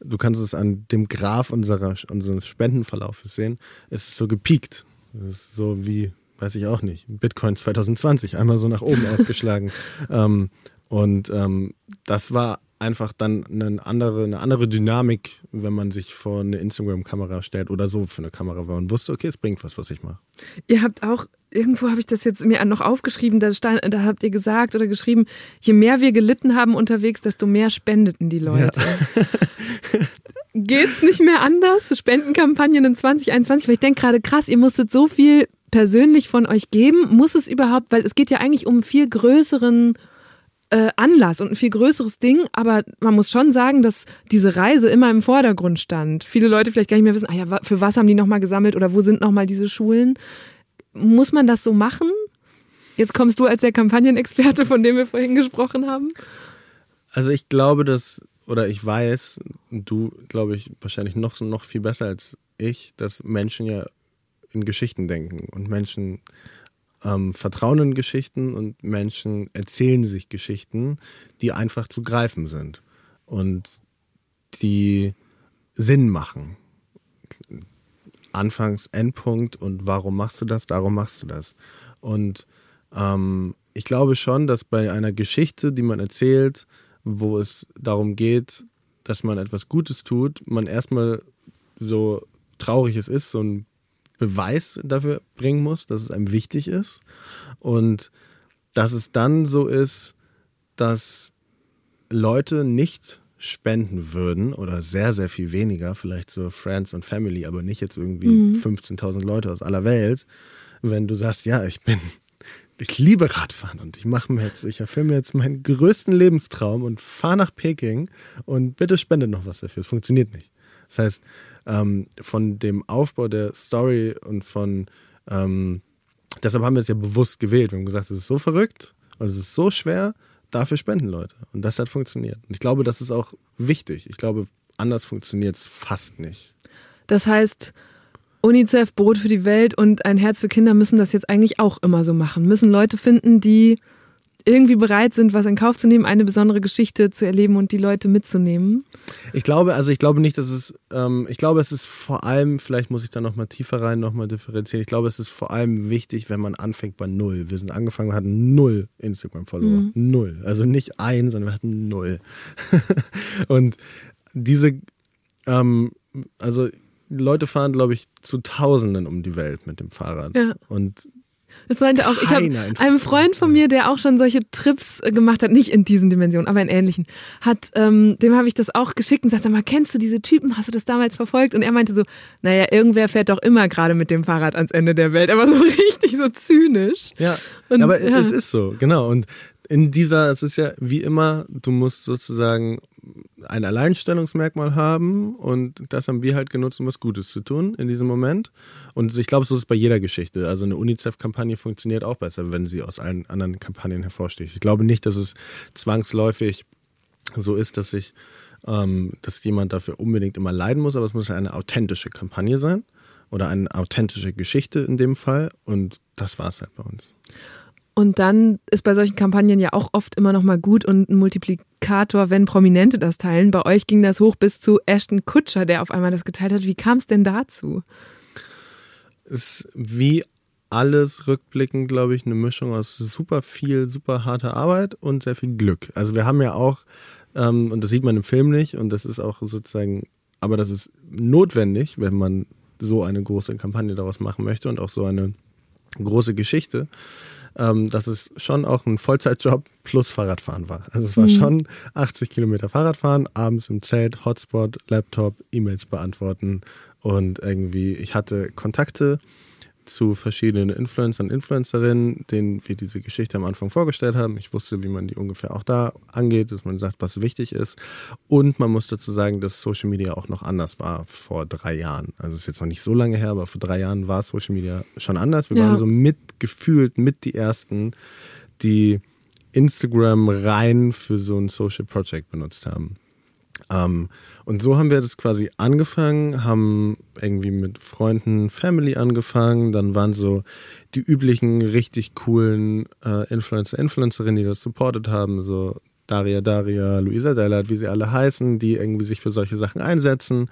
du kannst es an dem Graph unserer, unseres Spendenverlaufes sehen, es ist so gepiekt. Es ist so wie, weiß ich auch nicht, Bitcoin 2020, einmal so nach oben *laughs* ausgeschlagen. Ähm, und ähm, das war einfach dann eine andere, eine andere Dynamik, wenn man sich vor eine Instagram-Kamera stellt oder so für eine Kamera war und wusste, okay, es bringt was, was ich mache. Ihr habt auch, irgendwo habe ich das jetzt mir noch aufgeschrieben, da, stand, da habt ihr gesagt oder geschrieben, je mehr wir gelitten haben unterwegs, desto mehr spendeten die Leute. Ja. *laughs* Geht's nicht mehr anders? Spendenkampagnen in 2021? Weil ich denke gerade krass, ihr musstet so viel persönlich von euch geben. Muss es überhaupt, weil es geht ja eigentlich um viel größeren äh, Anlass und ein viel größeres Ding, aber man muss schon sagen, dass diese Reise immer im Vordergrund stand. Viele Leute vielleicht gar nicht mehr wissen, ah ja, für was haben die nochmal gesammelt oder wo sind nochmal diese Schulen? Muss man das so machen? Jetzt kommst du als der Kampagnenexperte, von dem wir vorhin gesprochen haben. Also ich glaube, dass, oder ich weiß, du glaube ich wahrscheinlich noch, noch viel besser als ich, dass Menschen ja in Geschichten denken und Menschen ähm, vertrauen in Geschichten und Menschen erzählen sich Geschichten, die einfach zu greifen sind und die Sinn machen. Anfangs, Endpunkt und warum machst du das, darum machst du das. Und ähm, ich glaube schon, dass bei einer Geschichte, die man erzählt, wo es darum geht, dass man etwas Gutes tut, man erstmal so traurig es ist, so ein Beweis dafür bringen muss, dass es einem wichtig ist. Und dass es dann so ist, dass Leute nicht spenden würden oder sehr, sehr viel weniger, vielleicht so Friends und Family, aber nicht jetzt irgendwie mhm. 15.000 Leute aus aller Welt, wenn du sagst, ja, ich bin, ich liebe Radfahren und ich mache mir jetzt, ich erfülle mir jetzt meinen größten Lebenstraum und fahre nach Peking und bitte spendet noch was dafür. Es funktioniert nicht. Das heißt, ähm, von dem Aufbau der Story und von, ähm, deshalb haben wir es ja bewusst gewählt. Wir haben gesagt, es ist so verrückt und es ist so schwer, dafür spenden Leute. Und das hat funktioniert. Und ich glaube, das ist auch wichtig. Ich glaube, anders funktioniert es fast nicht. Das heißt, UNICEF, Brot für die Welt und ein Herz für Kinder müssen das jetzt eigentlich auch immer so machen. Müssen Leute finden, die irgendwie bereit sind, was in Kauf zu nehmen, eine besondere Geschichte zu erleben und die Leute mitzunehmen? Ich glaube, also ich glaube nicht, dass es, ähm, ich glaube, es ist vor allem, vielleicht muss ich da nochmal tiefer rein, nochmal differenzieren. Ich glaube, es ist vor allem wichtig, wenn man anfängt bei Null. Wir sind angefangen, wir hatten null Instagram-Follower. Mhm. Null. Also nicht ein, sondern wir hatten null. *laughs* und diese, ähm, also Leute fahren, glaube ich, zu Tausenden um die Welt mit dem Fahrrad. Ja. Und das meinte auch, ich habe einem Freund von mir, der auch schon solche Trips äh, gemacht hat, nicht in diesen Dimensionen, aber in ähnlichen, hat, ähm, dem habe ich das auch geschickt und sagte mal, kennst du diese Typen? Hast du das damals verfolgt? Und er meinte so, naja, irgendwer fährt doch immer gerade mit dem Fahrrad ans Ende der Welt. Er war so *laughs* richtig so zynisch. Ja, und, aber ja. es ist so, genau. Und in dieser, es ist ja wie immer, du musst sozusagen ein Alleinstellungsmerkmal haben und das haben wir halt genutzt, um was Gutes zu tun in diesem Moment. Und ich glaube, so ist es bei jeder Geschichte. Also eine UNICEF-Kampagne funktioniert auch besser, wenn sie aus allen anderen Kampagnen hervorsticht. Ich glaube nicht, dass es zwangsläufig so ist, dass sich, ähm, dass jemand dafür unbedingt immer leiden muss, aber es muss eine authentische Kampagne sein oder eine authentische Geschichte in dem Fall. Und das war es halt bei uns. Und dann ist bei solchen Kampagnen ja auch oft immer noch mal gut und ein Multiplikator, wenn Prominente das teilen. Bei euch ging das hoch bis zu Ashton Kutscher, der auf einmal das geteilt hat. Wie kam es denn dazu? Es ist wie alles rückblickend, glaube ich, eine Mischung aus super viel, super harter Arbeit und sehr viel Glück. Also wir haben ja auch, ähm, und das sieht man im Film nicht, und das ist auch sozusagen, aber das ist notwendig, wenn man so eine große Kampagne daraus machen möchte und auch so eine große Geschichte ähm, dass es schon auch ein Vollzeitjob plus Fahrradfahren war. Also es war mhm. schon 80 Kilometer Fahrradfahren, abends im Zelt, Hotspot, Laptop, E-Mails beantworten und irgendwie, ich hatte Kontakte zu verschiedenen Influencern und Influencerinnen, denen wir diese Geschichte am Anfang vorgestellt haben. Ich wusste, wie man die ungefähr auch da angeht, dass man sagt, was wichtig ist. Und man muss dazu sagen, dass Social Media auch noch anders war vor drei Jahren. Also es ist jetzt noch nicht so lange her, aber vor drei Jahren war Social Media schon anders. Wir ja. waren so mitgefühlt mit die ersten, die Instagram rein für so ein Social Project benutzt haben. Ähm, und so haben wir das quasi angefangen, haben irgendwie mit Freunden, Family angefangen. Dann waren so die üblichen richtig coolen äh, Influencer, Influencerinnen, die das supportet haben, so Daria Daria, Luisa Dellert, wie sie alle heißen, die irgendwie sich für solche Sachen einsetzen.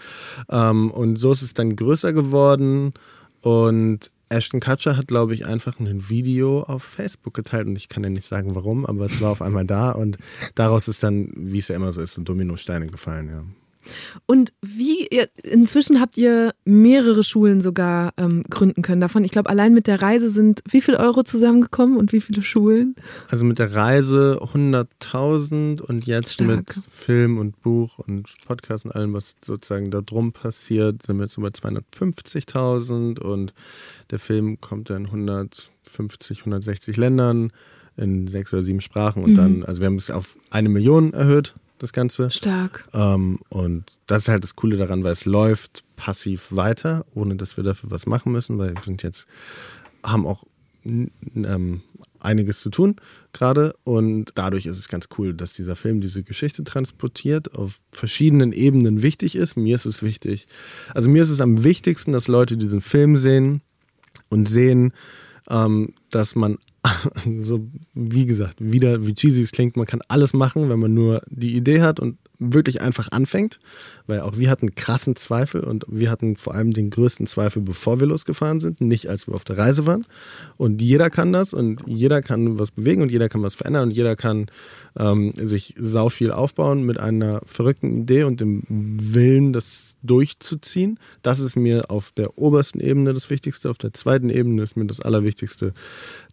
Ähm, und so ist es dann größer geworden. Und Ashton Kutcher hat, glaube ich, einfach ein Video auf Facebook geteilt und ich kann ja nicht sagen warum, aber es war auf einmal da und daraus ist dann, wie es ja immer so ist, so Dominosteine gefallen, ja. Und wie, inzwischen habt ihr mehrere Schulen sogar ähm, gründen können davon. Ich glaube, allein mit der Reise sind wie viel Euro zusammengekommen und wie viele Schulen? Also mit der Reise 100.000 und jetzt Stark. mit Film und Buch und Podcast und allem, was sozusagen da drum passiert, sind wir jetzt über 250.000 und der Film kommt dann in 150, 160 Ländern in sechs oder sieben Sprachen und mhm. dann, also wir haben es auf eine Million erhöht das Ganze. Stark. Ähm, und das ist halt das Coole daran, weil es läuft passiv weiter, ohne dass wir dafür was machen müssen, weil wir sind jetzt, haben auch ähm, einiges zu tun gerade und dadurch ist es ganz cool, dass dieser Film diese Geschichte transportiert, auf verschiedenen Ebenen wichtig ist. Mir ist es wichtig, also mir ist es am wichtigsten, dass Leute diesen Film sehen und sehen, ähm, dass man *laughs* so, wie gesagt, wieder, wie cheesy es klingt, man kann alles machen, wenn man nur die Idee hat und wirklich einfach anfängt, weil auch wir hatten krassen Zweifel und wir hatten vor allem den größten Zweifel, bevor wir losgefahren sind, nicht als wir auf der Reise waren. Und jeder kann das und jeder kann was bewegen und jeder kann was verändern und jeder kann ähm, sich sau viel aufbauen mit einer verrückten Idee und dem Willen, das durchzuziehen. Das ist mir auf der obersten Ebene das Wichtigste. Auf der zweiten Ebene ist mir das Allerwichtigste,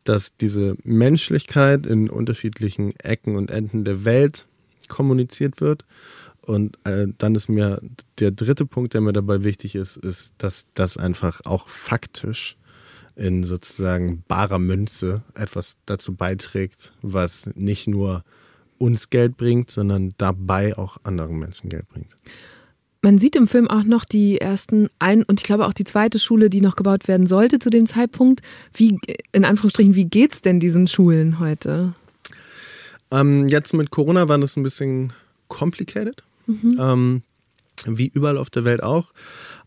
dass diese Menschlichkeit in unterschiedlichen Ecken und Enden der Welt kommuniziert wird. Und äh, dann ist mir der dritte Punkt, der mir dabei wichtig ist, ist, dass das einfach auch faktisch in sozusagen barer Münze etwas dazu beiträgt, was nicht nur uns Geld bringt, sondern dabei auch anderen Menschen Geld bringt. Man sieht im Film auch noch die ersten ein und ich glaube auch die zweite Schule, die noch gebaut werden sollte zu dem Zeitpunkt. Wie in Anführungsstrichen, wie geht's denn diesen Schulen heute? Ähm, jetzt mit Corona war das ein bisschen complicated, mhm. ähm, wie überall auf der Welt auch.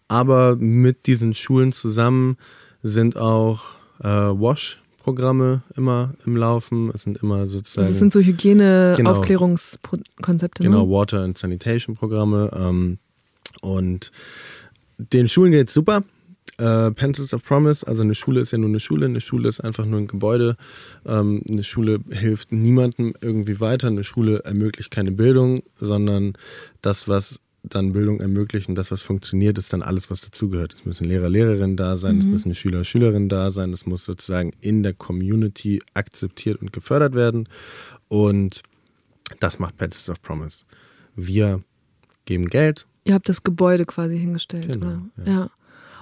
Aber mit diesen Schulen zusammen sind auch äh, Wash-Programme immer im Laufen. Es sind immer sozusagen. Also es sind so Hygiene-Aufklärungskonzepte. Genau, ne? genau, Water- and Sanitation-Programme. Ähm, und den Schulen geht es super äh, Pencils of Promise, also eine Schule ist ja nur eine Schule, eine Schule ist einfach nur ein Gebäude, ähm, eine Schule hilft niemandem irgendwie weiter, eine Schule ermöglicht keine Bildung, sondern das, was dann Bildung ermöglicht und das, was funktioniert, ist dann alles, was dazugehört. Es müssen Lehrer, Lehrerinnen da sein, mhm. es müssen Schüler, Schülerinnen da sein, es muss sozusagen in der Community akzeptiert und gefördert werden und das macht Pencils of Promise. Wir geben Geld. Ihr habt das Gebäude quasi hingestellt, genau, oder? ja. ja.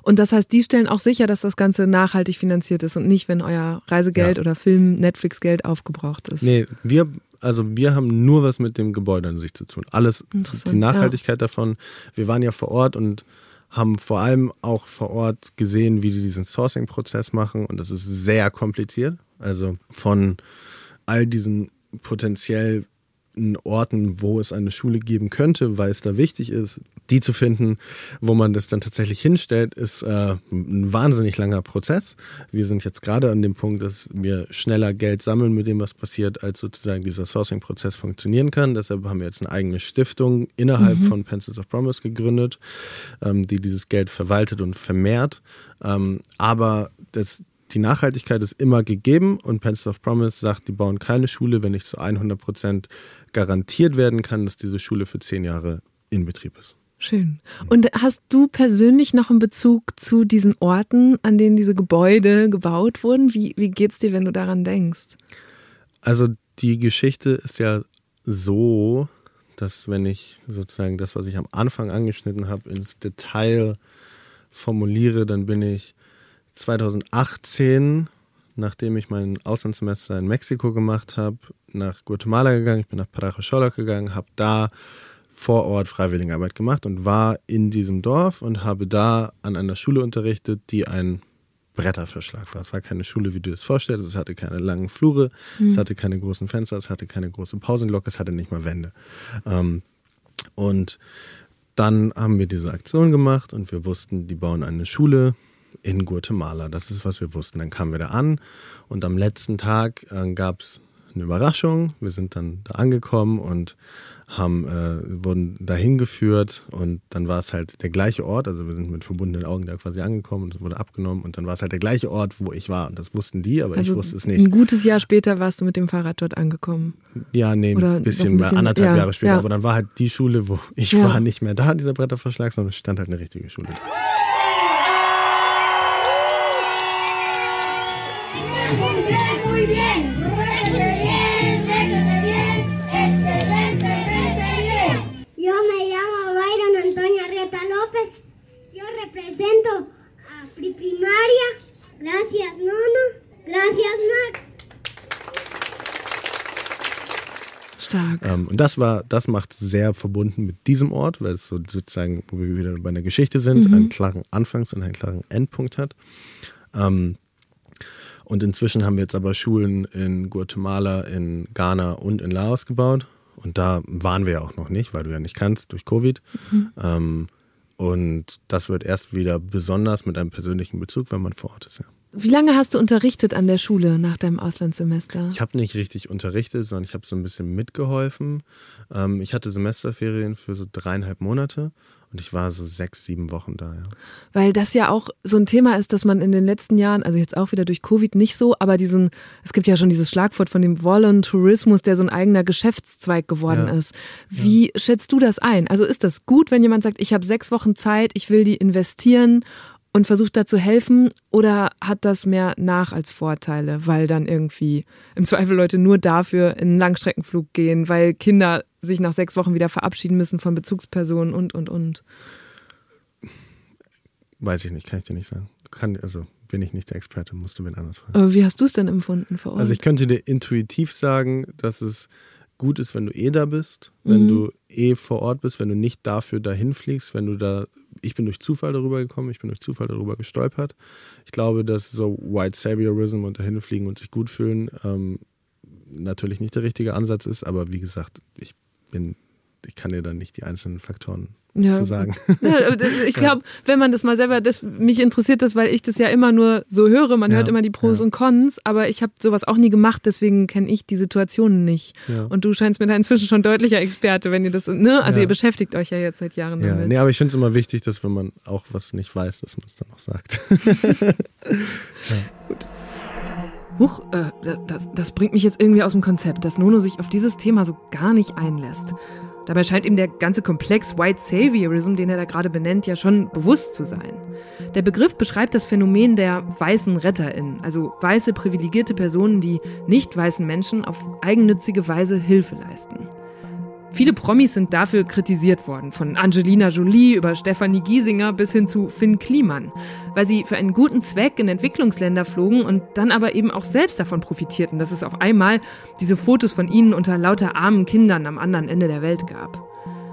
Und das heißt, die stellen auch sicher, dass das Ganze nachhaltig finanziert ist und nicht, wenn euer Reisegeld ja. oder Film, Netflix-Geld aufgebraucht ist. Nee, wir, also wir haben nur was mit dem Gebäude an sich zu tun. Alles, die Nachhaltigkeit ja. davon. Wir waren ja vor Ort und haben vor allem auch vor Ort gesehen, wie die diesen Sourcing-Prozess machen und das ist sehr kompliziert. Also von all diesen potenziell Orten, wo es eine Schule geben könnte, weil es da wichtig ist, die zu finden, wo man das dann tatsächlich hinstellt, ist äh, ein wahnsinnig langer Prozess. Wir sind jetzt gerade an dem Punkt, dass wir schneller Geld sammeln mit dem, was passiert, als sozusagen dieser Sourcing-Prozess funktionieren kann. Deshalb haben wir jetzt eine eigene Stiftung innerhalb mhm. von Pencils of Promise gegründet, ähm, die dieses Geld verwaltet und vermehrt. Ähm, aber das, die Nachhaltigkeit ist immer gegeben und Pencil of Promise sagt, die bauen keine Schule, wenn nicht zu 100 Prozent garantiert werden kann, dass diese Schule für zehn Jahre in Betrieb ist. Schön. Und hast du persönlich noch einen Bezug zu diesen Orten, an denen diese Gebäude gebaut wurden? Wie, wie geht's dir, wenn du daran denkst? Also die Geschichte ist ja so, dass wenn ich sozusagen das, was ich am Anfang angeschnitten habe, ins Detail formuliere, dann bin ich 2018, nachdem ich mein Auslandssemester in Mexiko gemacht habe, nach Guatemala gegangen. Ich bin nach Parachochola gegangen, habe da vor Ort Freiwilligenarbeit gemacht und war in diesem Dorf und habe da an einer Schule unterrichtet, die ein Bretterverschlag war. Es war keine Schule, wie du es vorstellst. Es hatte keine langen Flure, mhm. es hatte keine großen Fenster, es hatte keine große Pausenglocke, es hatte nicht mal Wände. Ähm, und dann haben wir diese Aktion gemacht und wir wussten, die bauen eine Schule in Guatemala. Das ist, was wir wussten. Dann kamen wir da an und am letzten Tag äh, gab es eine Überraschung. Wir sind dann da angekommen und haben, äh, wurden dahin geführt und dann war es halt der gleiche Ort, also wir sind mit verbundenen Augen da quasi angekommen und es wurde abgenommen und dann war es halt der gleiche Ort, wo ich war und das wussten die, aber also ich wusste es nicht. Ein gutes Jahr später warst du mit dem Fahrrad dort angekommen. Ja, nee, Oder ein bisschen, ein bisschen anderthalb ja, Jahre später, ja. aber dann war halt die Schule, wo ich ja. war, nicht mehr da, dieser Bretterverschlag, sondern es stand halt eine richtige Schule. Muy bien, represento a Primaria. Gracias, Nono. Gracias, Max. Stark. Ähm, und das war, das macht sehr verbunden mit diesem Ort, weil es so sozusagen, wo wir wieder bei einer Geschichte sind, mhm. einen klaren Anfangs- und einen klaren Endpunkt hat. Ähm, Und inzwischen haben wir jetzt aber Schulen in Guatemala, in Ghana und in Laos gebaut. Und da waren wir ja auch noch nicht, weil du ja nicht kannst durch Covid. Mhm. Ähm, und das wird erst wieder besonders mit einem persönlichen Bezug, wenn man vor Ort ist. Ja. Wie lange hast du unterrichtet an der Schule nach deinem Auslandssemester? Ich habe nicht richtig unterrichtet, sondern ich habe so ein bisschen mitgeholfen. Ähm, ich hatte Semesterferien für so dreieinhalb Monate und ich war so sechs, sieben Wochen da, ja. Weil das ja auch so ein Thema ist, dass man in den letzten Jahren, also jetzt auch wieder durch Covid nicht so, aber diesen, es gibt ja schon dieses Schlagwort von dem Voluntourismus, der so ein eigener Geschäftszweig geworden ja. ist. Wie ja. schätzt du das ein? Also ist das gut, wenn jemand sagt, ich habe sechs Wochen Zeit, ich will die investieren und versucht da zu helfen oder hat das mehr Nach- als Vorteile, weil dann irgendwie im Zweifel Leute nur dafür in einen Langstreckenflug gehen, weil Kinder sich nach sechs Wochen wieder verabschieden müssen von Bezugspersonen und, und, und? Weiß ich nicht, kann ich dir nicht sagen. Kann, also bin ich nicht der Experte, musst du wen anders fragen. Aber wie hast du es denn empfunden vor Ort? Also ich könnte dir intuitiv sagen, dass es gut ist, wenn du eh da bist, wenn mhm. du eh vor Ort bist, wenn du nicht dafür dahin fliegst, wenn du da ich bin durch Zufall darüber gekommen, ich bin durch Zufall darüber gestolpert. Ich glaube, dass so White Saviorism und dahin fliegen und sich gut fühlen ähm, natürlich nicht der richtige Ansatz ist, aber wie gesagt, ich bin, ich kann dir dann nicht die einzelnen Faktoren ja. zu sagen. *laughs* Ja, ich glaube, ja. wenn man das mal selber, das, mich interessiert das, weil ich das ja immer nur so höre, man hört immer die Pros und Cons, aber ich habe sowas auch nie gemacht, deswegen kenne ich die Situationen nicht. Und du scheinst mir da inzwischen schon deutlicher Experte, wenn ihr das, ne? Also ihr beschäftigt euch ja jetzt seit Jahren ja. damit. Nee, aber ich finde es immer wichtig, dass wenn man auch was nicht weiß, dass man es dann auch sagt. *laughs* Gut. Huch, äh, das, das bringt mich jetzt irgendwie aus dem Konzept, dass Nono sich auf dieses Thema so gar nicht einlässt. Dabei scheint ihm der ganze Komplex White Saviorism, den er da gerade benennt, ja schon bewusst zu sein. Der Begriff beschreibt das Phänomen der weißen RetterInnen, also weiße privilegierte Personen, die nicht weißen Menschen auf eigennützige Weise Hilfe leisten. Viele Promis sind dafür kritisiert worden, von Angelina Jolie über Stefanie Giesinger bis hin zu Finn Kliman, weil sie für einen guten Zweck in Entwicklungsländer flogen und dann aber eben auch selbst davon profitierten, dass es auf einmal diese Fotos von ihnen unter lauter armen Kindern am anderen Ende der Welt gab.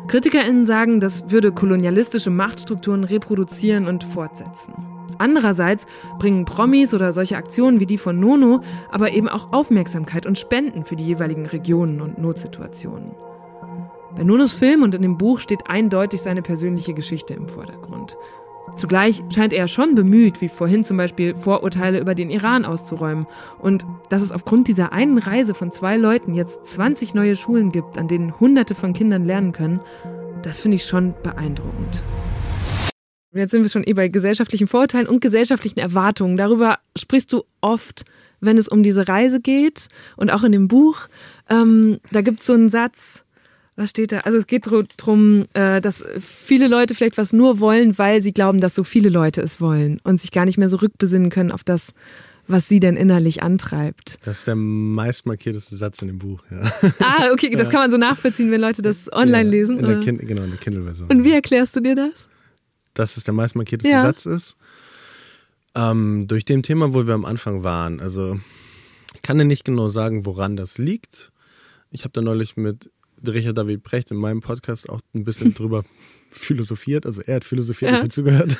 KritikerInnen sagen, das würde kolonialistische Machtstrukturen reproduzieren und fortsetzen. Andererseits bringen Promis oder solche Aktionen wie die von Nono aber eben auch Aufmerksamkeit und Spenden für die jeweiligen Regionen und Notsituationen. Bei Nunos Film und in dem Buch steht eindeutig seine persönliche Geschichte im Vordergrund. Zugleich scheint er schon bemüht, wie vorhin zum Beispiel Vorurteile über den Iran auszuräumen. Und dass es aufgrund dieser einen Reise von zwei Leuten jetzt 20 neue Schulen gibt, an denen Hunderte von Kindern lernen können, das finde ich schon beeindruckend. Jetzt sind wir schon eh bei gesellschaftlichen Vorurteilen und gesellschaftlichen Erwartungen. Darüber sprichst du oft, wenn es um diese Reise geht und auch in dem Buch. Ähm, da gibt es so einen Satz, was steht da? Also es geht darum, äh, dass viele Leute vielleicht was nur wollen, weil sie glauben, dass so viele Leute es wollen und sich gar nicht mehr so rückbesinnen können auf das, was sie denn innerlich antreibt. Das ist der meist markierteste Satz in dem Buch, ja. Ah, okay, das *laughs* kann man so nachvollziehen, wenn Leute das online ja, lesen. In der kind, genau, in der Kindle-Version. Und wie erklärst du dir das? Dass es der meist markierteste ja. Satz ist? Ähm, durch dem Thema, wo wir am Anfang waren. Also, ich kann dir nicht genau sagen, woran das liegt. Ich habe da neulich mit Richard David Brecht in meinem Podcast auch ein bisschen *laughs* drüber philosophiert. Also er hat philosophiert, ja. ich habe zugehört.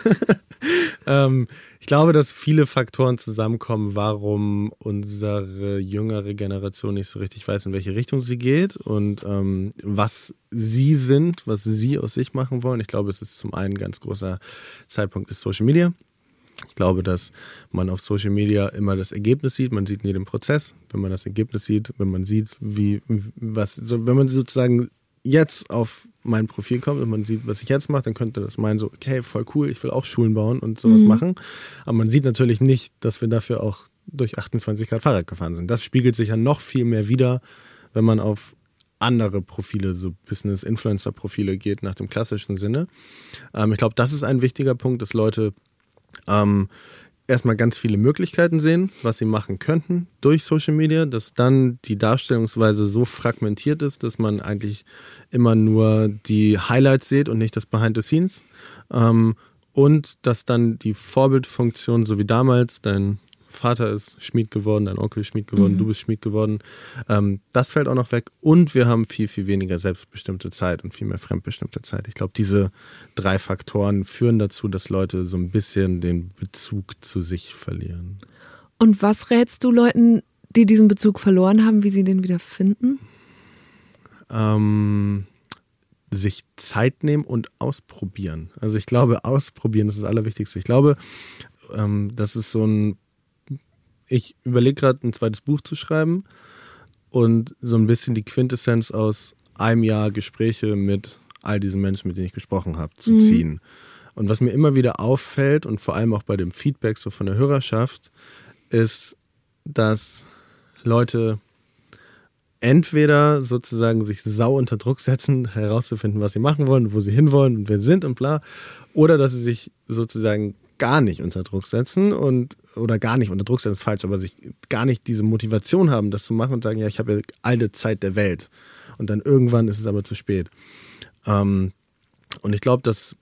*laughs* ähm, ich glaube, dass viele Faktoren zusammenkommen, warum unsere jüngere Generation nicht so richtig weiß, in welche Richtung sie geht und ähm, was sie sind, was sie aus sich machen wollen. Ich glaube, es ist zum einen ein ganz großer Zeitpunkt ist Social Media. Ich glaube, dass man auf Social Media immer das Ergebnis sieht. Man sieht in jedem Prozess, wenn man das Ergebnis sieht, wenn man sieht, wie, was, wenn man sozusagen jetzt auf mein Profil kommt und man sieht, was ich jetzt mache, dann könnte das meinen, so, okay, voll cool, ich will auch Schulen bauen und sowas mhm. machen. Aber man sieht natürlich nicht, dass wir dafür auch durch 28 Grad Fahrrad gefahren sind. Das spiegelt sich ja noch viel mehr wieder, wenn man auf andere Profile, so Business-Influencer-Profile geht, nach dem klassischen Sinne. Ähm, ich glaube, das ist ein wichtiger Punkt, dass Leute ähm, erstmal ganz viele Möglichkeiten sehen, was sie machen könnten durch Social Media, dass dann die Darstellungsweise so fragmentiert ist, dass man eigentlich immer nur die Highlights sieht und nicht das Behind the Scenes. Ähm, und dass dann die Vorbildfunktion, so wie damals, dein Vater ist Schmied geworden, dein Onkel ist Schmied geworden, mhm. du bist Schmied geworden. Ähm, das fällt auch noch weg und wir haben viel, viel weniger selbstbestimmte Zeit und viel mehr fremdbestimmte Zeit. Ich glaube, diese drei Faktoren führen dazu, dass Leute so ein bisschen den Bezug zu sich verlieren. Und was rätst du Leuten, die diesen Bezug verloren haben, wie sie den wieder finden? Ähm, sich Zeit nehmen und ausprobieren. Also ich glaube, ausprobieren ist das Allerwichtigste. Ich glaube, ähm, das ist so ein. Ich überlege gerade, ein zweites Buch zu schreiben und so ein bisschen die Quintessenz aus einem Jahr Gespräche mit all diesen Menschen, mit denen ich gesprochen habe, zu mhm. ziehen. Und was mir immer wieder auffällt und vor allem auch bei dem Feedback so von der Hörerschaft, ist, dass Leute entweder sozusagen sich sau unter Druck setzen, herauszufinden, was sie machen wollen, wo sie hinwollen und wer sie sind und bla, oder dass sie sich sozusagen gar nicht unter Druck setzen und oder gar nicht unter Druck setzen ist falsch, aber sich gar nicht diese Motivation haben, das zu machen und sagen, ja, ich habe ja alle Zeit der Welt und dann irgendwann ist es aber zu spät. Ähm, und ich glaube, dass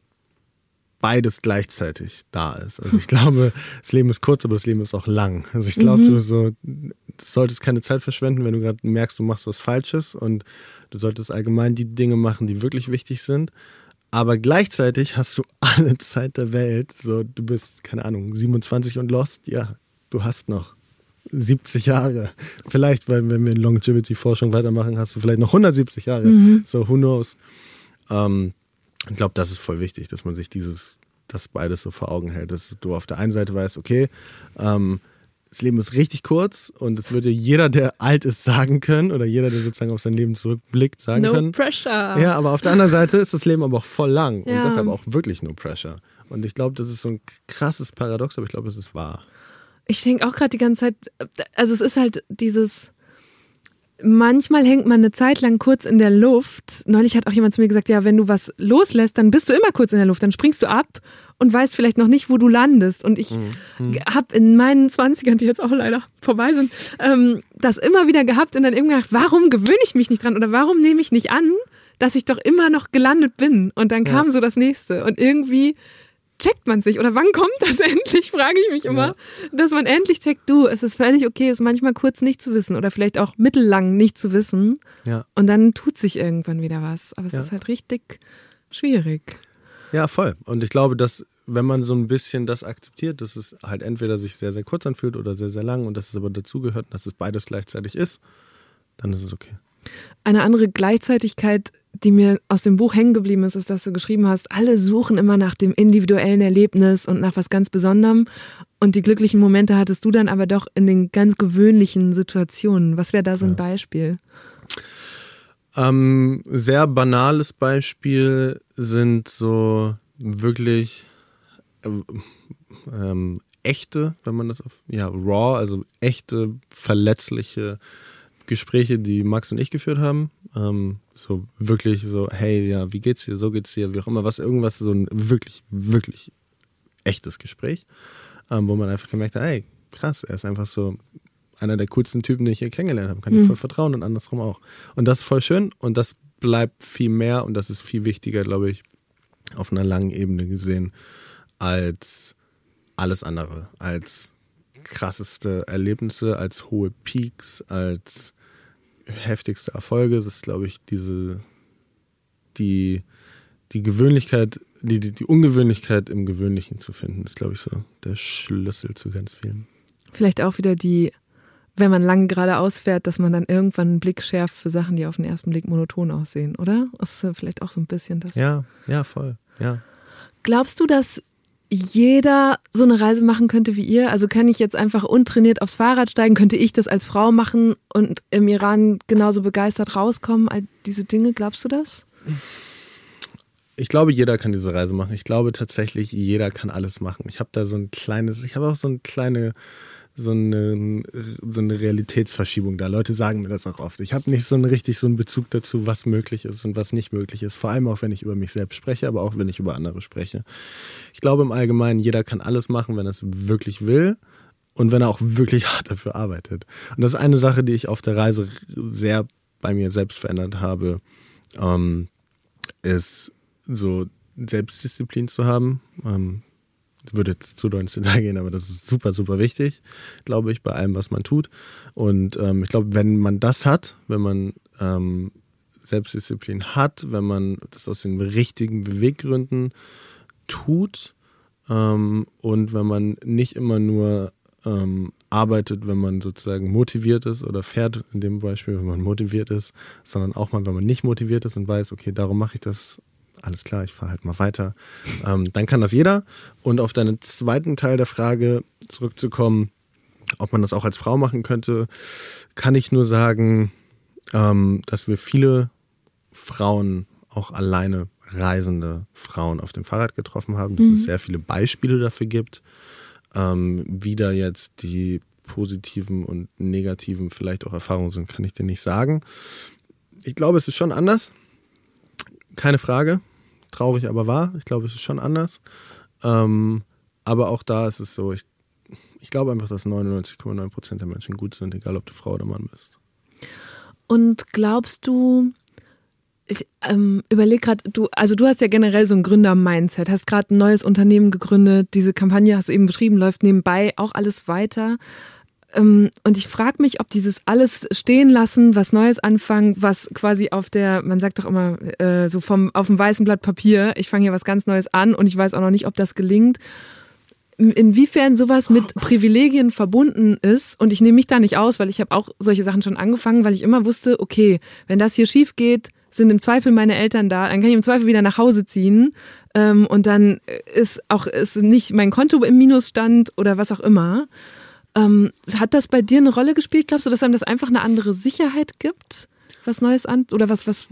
beides gleichzeitig da ist. Also ich *laughs* glaube, das Leben ist kurz, aber das Leben ist auch lang. Also ich glaube, mhm. du so du solltest keine Zeit verschwenden, wenn du gerade merkst, du machst was Falsches und du solltest allgemein die Dinge machen, die wirklich wichtig sind. Aber gleichzeitig hast du *laughs* alle Zeit der Welt. So, du bist, keine Ahnung, 27 und lost. Ja, du hast noch 70 Jahre. Vielleicht, weil wenn wir in Longevity-Forschung weitermachen, hast du vielleicht noch 170 Jahre. Mhm. So, who knows? Ähm, ich glaube, das ist voll wichtig, dass man sich dieses, das beides so vor Augen hält. Dass du auf der einen Seite weißt, okay, ähm, das Leben ist richtig kurz und es würde jeder, der alt ist, sagen können oder jeder, der sozusagen auf sein Leben zurückblickt, sagen no können. No pressure. Ja, aber auf der anderen Seite ist das Leben aber auch voll lang ja. und deshalb auch wirklich no pressure. Und ich glaube, das ist so ein krasses Paradox, aber ich glaube, es ist wahr. Ich denke auch gerade die ganze Zeit, also es ist halt dieses, manchmal hängt man eine Zeit lang kurz in der Luft. Neulich hat auch jemand zu mir gesagt, ja, wenn du was loslässt, dann bist du immer kurz in der Luft, dann springst du ab und weißt vielleicht noch nicht, wo du landest. Und ich mhm. habe in meinen 20ern, die jetzt auch leider vorbei sind, ähm, das immer wieder gehabt und dann irgendwann gedacht, warum gewöhne ich mich nicht dran oder warum nehme ich nicht an, dass ich doch immer noch gelandet bin? Und dann kam ja. so das nächste. Und irgendwie checkt man sich oder wann kommt das *laughs* endlich, frage ich mich immer, ja. dass man endlich checkt, du, es ist völlig okay, es manchmal kurz nicht zu wissen oder vielleicht auch mittellang nicht zu wissen. Ja. Und dann tut sich irgendwann wieder was. Aber es ja. ist halt richtig schwierig. Ja, voll. Und ich glaube, dass wenn man so ein bisschen das akzeptiert, dass es halt entweder sich sehr, sehr kurz anfühlt oder sehr, sehr lang und dass es aber dazugehört und dass es beides gleichzeitig ist, dann ist es okay. Eine andere Gleichzeitigkeit die mir aus dem Buch hängen geblieben ist, ist, dass du geschrieben hast, alle suchen immer nach dem individuellen Erlebnis und nach was ganz Besonderem. Und die glücklichen Momente hattest du dann aber doch in den ganz gewöhnlichen Situationen. Was wäre da so ein ja. Beispiel? Ähm, sehr banales Beispiel sind so wirklich äh, ähm, echte, wenn man das auf, ja, raw, also echte, verletzliche Gespräche, die Max und ich geführt haben. Ähm, so wirklich so, hey, ja, wie geht's dir? So geht's dir, wie auch immer, was, irgendwas, so ein wirklich, wirklich echtes Gespräch, ähm, wo man einfach gemerkt hat, hey, krass, er ist einfach so einer der coolsten Typen, den ich hier kennengelernt habe, kann mhm. ich voll vertrauen und andersrum auch. Und das ist voll schön und das bleibt viel mehr und das ist viel wichtiger, glaube ich, auf einer langen Ebene gesehen, als alles andere, als krasseste Erlebnisse, als hohe Peaks, als heftigste Erfolge. Das ist, glaube ich, diese, die, die Gewöhnlichkeit, die, die, die Ungewöhnlichkeit im Gewöhnlichen zu finden, ist, glaube ich, so der Schlüssel zu ganz vielen. Vielleicht auch wieder die, wenn man lange geradeaus fährt, dass man dann irgendwann einen Blick schärft für Sachen, die auf den ersten Blick monoton aussehen, oder? Das ist vielleicht auch so ein bisschen das. Ja, ja, voll. Ja. Glaubst du, dass jeder so eine Reise machen könnte wie ihr? Also kann ich jetzt einfach untrainiert aufs Fahrrad steigen? Könnte ich das als Frau machen und im Iran genauso begeistert rauskommen? All diese Dinge, glaubst du das? Ich glaube, jeder kann diese Reise machen. Ich glaube tatsächlich, jeder kann alles machen. Ich habe da so ein kleines, ich habe auch so eine kleine so eine, so eine Realitätsverschiebung da. Leute sagen mir das auch oft. Ich habe nicht so einen richtig so einen Bezug dazu, was möglich ist und was nicht möglich ist. Vor allem auch, wenn ich über mich selbst spreche, aber auch wenn ich über andere spreche. Ich glaube im Allgemeinen, jeder kann alles machen, wenn er es wirklich will und wenn er auch wirklich hart dafür arbeitet. Und das ist eine Sache, die ich auf der Reise sehr bei mir selbst verändert habe, ähm, ist so Selbstdisziplin zu haben. Ähm, würde jetzt zu doll ins Detail gehen, aber das ist super, super wichtig, glaube ich, bei allem, was man tut. Und ähm, ich glaube, wenn man das hat, wenn man ähm, Selbstdisziplin hat, wenn man das aus den richtigen Beweggründen tut ähm, und wenn man nicht immer nur ähm, arbeitet, wenn man sozusagen motiviert ist oder fährt in dem Beispiel, wenn man motiviert ist, sondern auch mal, wenn man nicht motiviert ist und weiß, okay, darum mache ich das, alles klar, ich fahre halt mal weiter. Ähm, dann kann das jeder. Und auf deinen zweiten Teil der Frage zurückzukommen, ob man das auch als Frau machen könnte, kann ich nur sagen, ähm, dass wir viele Frauen, auch alleine reisende Frauen auf dem Fahrrad getroffen haben, dass mhm. es sehr viele Beispiele dafür gibt, ähm, wie da jetzt die positiven und negativen vielleicht auch Erfahrungen sind, kann ich dir nicht sagen. Ich glaube, es ist schon anders. Keine Frage. Traurig, aber wahr. Ich glaube, es ist schon anders. Ähm, aber auch da ist es so, ich, ich glaube einfach, dass 99,9 Prozent der Menschen gut sind, egal ob du Frau oder Mann bist. Und glaubst du, ich ähm, überlege gerade, du, also du hast ja generell so ein Gründer-Mindset, hast gerade ein neues Unternehmen gegründet, diese Kampagne hast du eben beschrieben, läuft nebenbei auch alles weiter. Ähm, und ich frage mich, ob dieses alles stehen lassen, was Neues anfangen, was quasi auf der, man sagt doch immer äh, so vom auf dem weißen Blatt Papier, ich fange hier was ganz Neues an und ich weiß auch noch nicht, ob das gelingt inwiefern sowas mit *laughs* Privilegien verbunden ist. Und ich nehme mich da nicht aus, weil ich habe auch solche Sachen schon angefangen, weil ich immer wusste, okay, wenn das hier schief geht, sind im Zweifel meine Eltern da, dann kann ich im Zweifel wieder nach Hause ziehen ähm, und dann ist auch ist nicht mein Konto im Minusstand oder was auch immer. Ähm, hat das bei dir eine Rolle gespielt? Glaubst du, dass einem das einfach eine andere Sicherheit gibt, was Neues an oder was was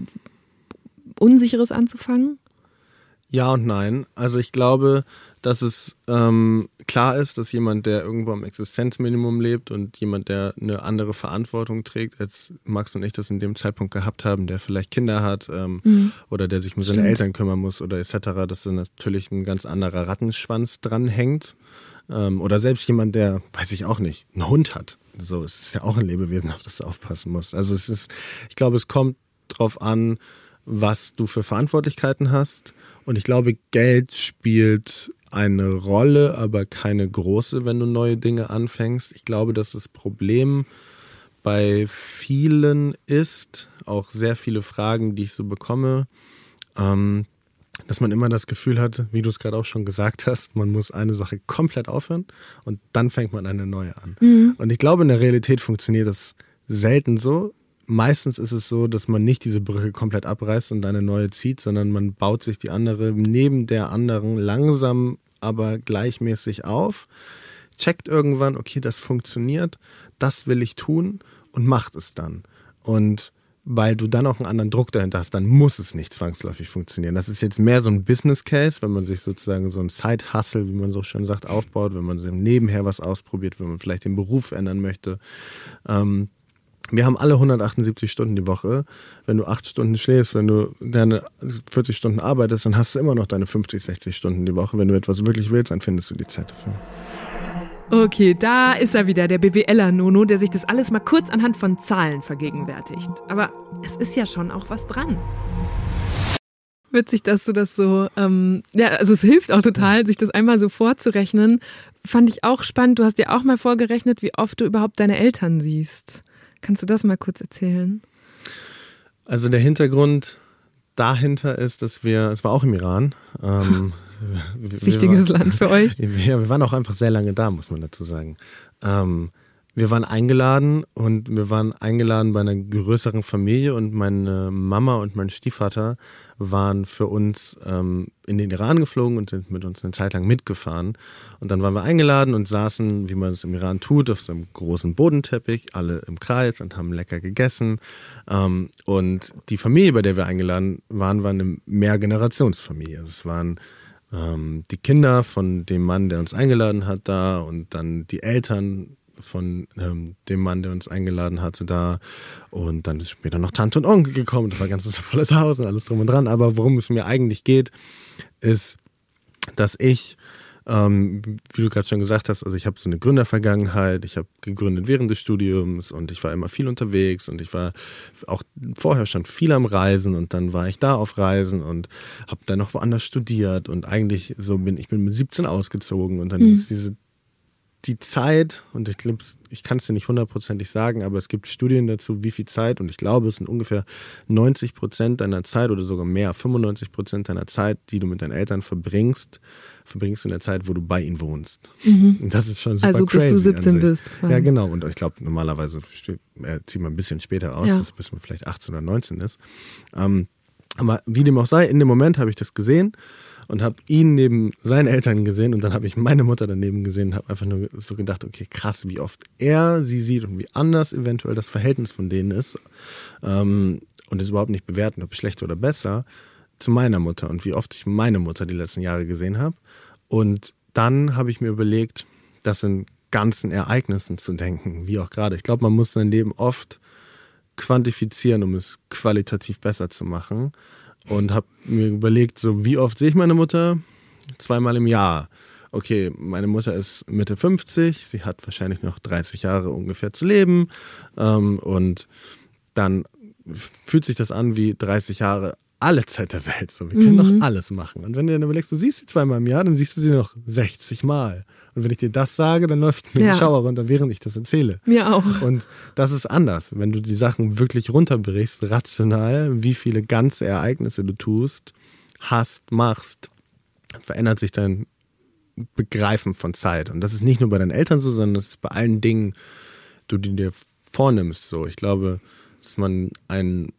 Unsicheres anzufangen? Ja und nein. Also ich glaube, dass es ähm, klar ist, dass jemand, der irgendwo am Existenzminimum lebt und jemand, der eine andere Verantwortung trägt, als Max und ich das in dem Zeitpunkt gehabt haben, der vielleicht Kinder hat ähm, mhm. oder der sich um seine Eltern kümmern muss oder etc., dass da natürlich ein ganz anderer Rattenschwanz dranhängt. Ähm, oder selbst jemand, der, weiß ich auch nicht, einen Hund hat. So, es ist ja auch ein Lebewesen, auf das du aufpassen musst. Also es ist, ich glaube, es kommt drauf an, was du für Verantwortlichkeiten hast. Und ich glaube, Geld spielt eine Rolle, aber keine große, wenn du neue Dinge anfängst. Ich glaube, dass das Problem bei vielen ist, auch sehr viele Fragen, die ich so bekomme, ähm, dass man immer das Gefühl hat, wie du es gerade auch schon gesagt hast, man muss eine Sache komplett aufhören und dann fängt man eine neue an. Mhm. Und ich glaube, in der Realität funktioniert das selten so. Meistens ist es so, dass man nicht diese Brücke komplett abreißt und eine neue zieht, sondern man baut sich die andere neben der anderen langsam aber gleichmäßig auf, checkt irgendwann, okay, das funktioniert, das will ich tun und macht es dann. Und weil du dann auch einen anderen Druck dahinter hast, dann muss es nicht zwangsläufig funktionieren. Das ist jetzt mehr so ein Business Case, wenn man sich sozusagen so ein Side-Hustle, wie man so schön sagt, aufbaut, wenn man nebenher was ausprobiert, wenn man vielleicht den Beruf ändern möchte. Ähm, wir haben alle 178 Stunden die Woche. Wenn du acht Stunden schläfst, wenn du deine 40 Stunden arbeitest, dann hast du immer noch deine 50, 60 Stunden die Woche. Wenn du etwas wirklich willst, dann findest du die Zeit dafür. Okay, da ist er wieder, der BWLer Nono, der sich das alles mal kurz anhand von Zahlen vergegenwärtigt. Aber es ist ja schon auch was dran. Witzig, dass du das so, ähm, ja, also es hilft auch total, sich das einmal so vorzurechnen. Fand ich auch spannend. Du hast dir auch mal vorgerechnet, wie oft du überhaupt deine Eltern siehst. Kannst du das mal kurz erzählen? Also der Hintergrund dahinter ist, dass wir, es war auch im Iran. Ähm, Wichtiges wir, Land für euch. *laughs* Ja, wir waren auch einfach sehr lange da, muss man dazu sagen. Ähm, wir waren eingeladen und wir waren eingeladen bei einer größeren Familie und meine Mama und mein Stiefvater waren für uns ähm, in den Iran geflogen und sind mit uns eine Zeit lang mitgefahren. Und dann waren wir eingeladen und saßen, wie man es im Iran tut, auf so einem großen Bodenteppich, alle im Kreis und haben lecker gegessen. Ähm, und die Familie, bei der wir eingeladen waren, war eine Mehrgenerationsfamilie. Es waren ähm, die Kinder von dem Mann, der uns eingeladen hat, da und dann die Eltern von ähm, dem Mann, der uns eingeladen hatte, da. Und dann ist später noch Tante und Onkel gekommen. Das war ganz *laughs* volles Haus und alles drum und dran. Aber worum es mir eigentlich geht, ist, dass ich, ähm, wie du gerade schon gesagt hast, also ich habe so eine Gründervergangenheit. Ich habe gegründet während des Studiums und ich war immer viel unterwegs und ich war auch vorher schon viel am Reisen und dann war ich da auf Reisen und habe dann noch woanders studiert und eigentlich so bin ich bin mit 17 ausgezogen und dann mhm. ist diese die Zeit, und ich glaube, ich kann es dir nicht hundertprozentig sagen, aber es gibt Studien dazu, wie viel Zeit, und ich glaube, es sind ungefähr 90 Prozent deiner Zeit oder sogar mehr, 95 Prozent deiner Zeit, die du mit deinen Eltern verbringst, verbringst du in der Zeit, wo du bei ihnen wohnst. Mhm. Das ist schon super Also bis du 17 bist. Quasi. Ja, genau. Und ich glaube, normalerweise äh, zieht man ein bisschen später aus, ja. bis man vielleicht 18 oder 19 ist. Ähm, aber wie dem auch sei, in dem Moment habe ich das gesehen und habe ihn neben seinen Eltern gesehen und dann habe ich meine Mutter daneben gesehen und habe einfach nur so gedacht, okay, krass, wie oft er sie sieht und wie anders eventuell das Verhältnis von denen ist ähm, und es überhaupt nicht bewerten, ob schlecht oder besser, zu meiner Mutter und wie oft ich meine Mutter die letzten Jahre gesehen habe. Und dann habe ich mir überlegt, das in ganzen Ereignissen zu denken, wie auch gerade. Ich glaube, man muss sein Leben oft quantifizieren, um es qualitativ besser zu machen und habe mir überlegt, so wie oft sehe ich meine Mutter? Zweimal im Jahr. Okay, meine Mutter ist Mitte 50, sie hat wahrscheinlich noch 30 Jahre ungefähr zu leben ähm, und dann fühlt sich das an wie 30 Jahre alle Zeit der Welt. So, wir können mhm. doch alles machen. Und wenn du dann überlegst, du siehst sie zweimal im Jahr, dann siehst du sie noch 60 Mal. Und wenn ich dir das sage, dann läuft mir ja. ein Schauer runter, während ich das erzähle. Mir auch. Und das ist anders. Wenn du die Sachen wirklich runterbrichst, rational, wie viele ganze Ereignisse du tust, hast, machst, verändert sich dein Begreifen von Zeit. Und das ist nicht nur bei deinen Eltern so, sondern das ist bei allen Dingen, du die dir vornimmst. So, ich glaube, dass man ein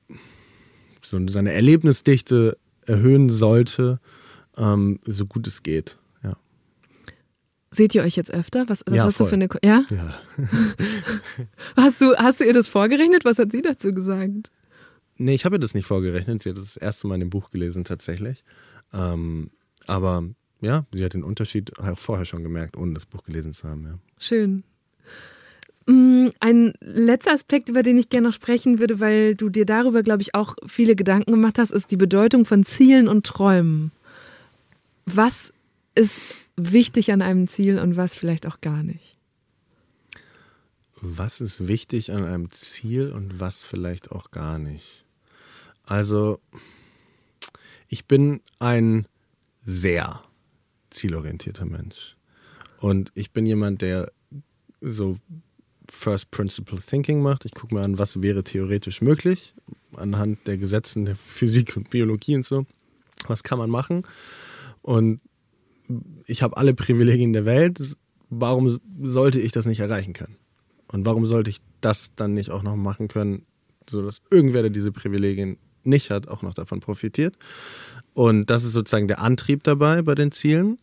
so seine Erlebnisdichte erhöhen sollte, ähm, so gut es geht. Ja. Seht ihr euch jetzt öfter? Was, was ja, hast voll. du für eine. Ko ja? ja. *laughs* hast, du, hast du ihr das vorgerechnet? Was hat sie dazu gesagt? Nee, ich habe ihr das nicht vorgerechnet. Sie hat das, das erste Mal in dem Buch gelesen, tatsächlich. Ähm, aber ja, sie hat den Unterschied auch vorher schon gemerkt, ohne das Buch gelesen zu haben. Ja. Schön. Mm, ein letzter Aspekt, über den ich gerne noch sprechen würde, weil du dir darüber, glaube ich, auch viele Gedanken gemacht hast, ist die Bedeutung von Zielen und Träumen. Was ist wichtig an einem Ziel und was vielleicht auch gar nicht? Was ist wichtig an einem Ziel und was vielleicht auch gar nicht? Also, ich bin ein sehr zielorientierter Mensch. Und ich bin jemand, der so First Principle Thinking macht. Ich gucke mir an, was wäre theoretisch möglich anhand der Gesetzen der Physik und Biologie und so. Was kann man machen? Und ich habe alle Privilegien der Welt. Warum sollte ich das nicht erreichen können? Und warum sollte ich das dann nicht auch noch machen können, sodass irgendwer, der diese Privilegien nicht hat, auch noch davon profitiert? Und das ist sozusagen der Antrieb dabei bei den Zielen.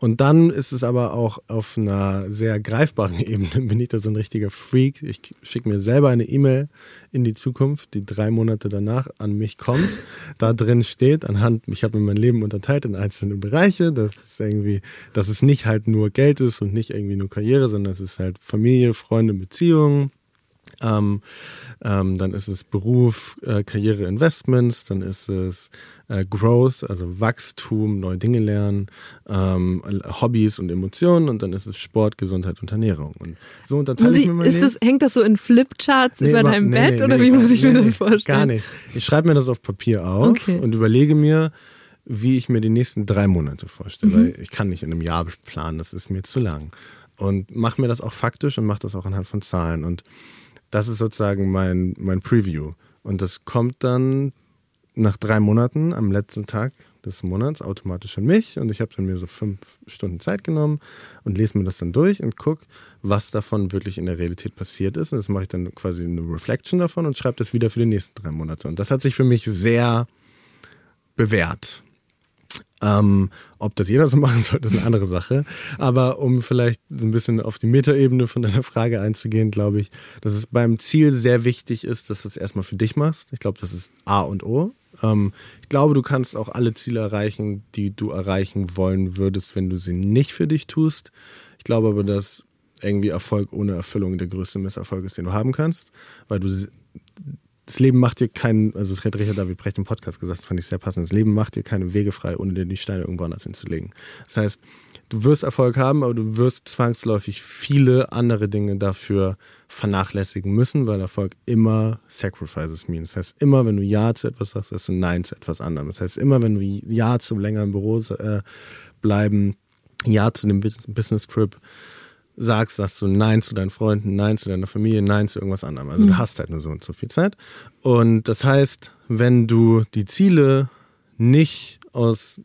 Und dann ist es aber auch auf einer sehr greifbaren *laughs* Ebene, bin ich da so ein richtiger Freak. Ich schicke mir selber eine E-Mail in die Zukunft, die drei Monate danach an mich kommt. Da drin steht, anhand, ich habe mir mein Leben unterteilt in einzelne Bereiche, dass es irgendwie, dass es nicht halt nur Geld ist und nicht irgendwie nur Karriere, sondern es ist halt Familie, Freunde, Beziehungen, ähm, ähm, dann ist es Beruf, äh, Karriere, Investments, dann ist es äh, Growth, also Wachstum, neue Dinge lernen, ähm, Hobbys und Emotionen und dann ist es Sport, Gesundheit und Ernährung. Und so unterteile ich, ich mir mein ist das, Hängt das so in Flipcharts nee, über deinem nee, Bett nee, oder wie muss ich mir das vorstellen? Gar nicht. Ich schreibe mir das auf Papier auf okay. und überlege mir, wie ich mir die nächsten drei Monate vorstelle. Mhm. Weil ich kann nicht in einem Jahr planen, das ist mir zu lang. Und mache mir das auch faktisch und mache das auch anhand von Zahlen. Und das ist sozusagen mein, mein Preview. Und das kommt dann nach drei Monaten am letzten Tag des Monats automatisch an mich und ich habe dann mir so fünf Stunden Zeit genommen und lese mir das dann durch und gucke, was davon wirklich in der Realität passiert ist. Und das mache ich dann quasi eine Reflection davon und schreibe das wieder für die nächsten drei Monate. Und das hat sich für mich sehr bewährt. Ähm, ob das jeder so *laughs* machen sollte, ist eine andere Sache. Aber um vielleicht so ein bisschen auf die Metaebene von deiner Frage einzugehen, glaube ich, dass es beim Ziel sehr wichtig ist, dass du es erstmal für dich machst. Ich glaube, das ist A und O. Ähm, ich glaube, du kannst auch alle Ziele erreichen, die du erreichen wollen würdest, wenn du sie nicht für dich tust. Ich glaube aber, dass irgendwie Erfolg ohne Erfüllung der größte Misserfolg ist, den du haben kannst, weil du das Leben macht dir keinen, also das hat Richard David Brecht im Podcast gesagt, das fand ich sehr passend. Das Leben macht dir keine Wege frei, ohne dir die Steine irgendwo anders hinzulegen. Das heißt, du wirst Erfolg haben, aber du wirst zwangsläufig viele andere Dinge dafür vernachlässigen müssen, weil Erfolg immer Sacrifices means. Das heißt, immer wenn du Ja zu etwas sagst, ist ein Nein zu etwas anderem. Das heißt, immer wenn du Ja zum längeren Büro äh, bleiben, Ja zu dem Business Trip sagst, sagst du Nein zu deinen Freunden, Nein zu deiner Familie, Nein zu irgendwas anderem. Also mhm. du hast halt nur so und so viel Zeit. Und das heißt, wenn du die Ziele nicht aus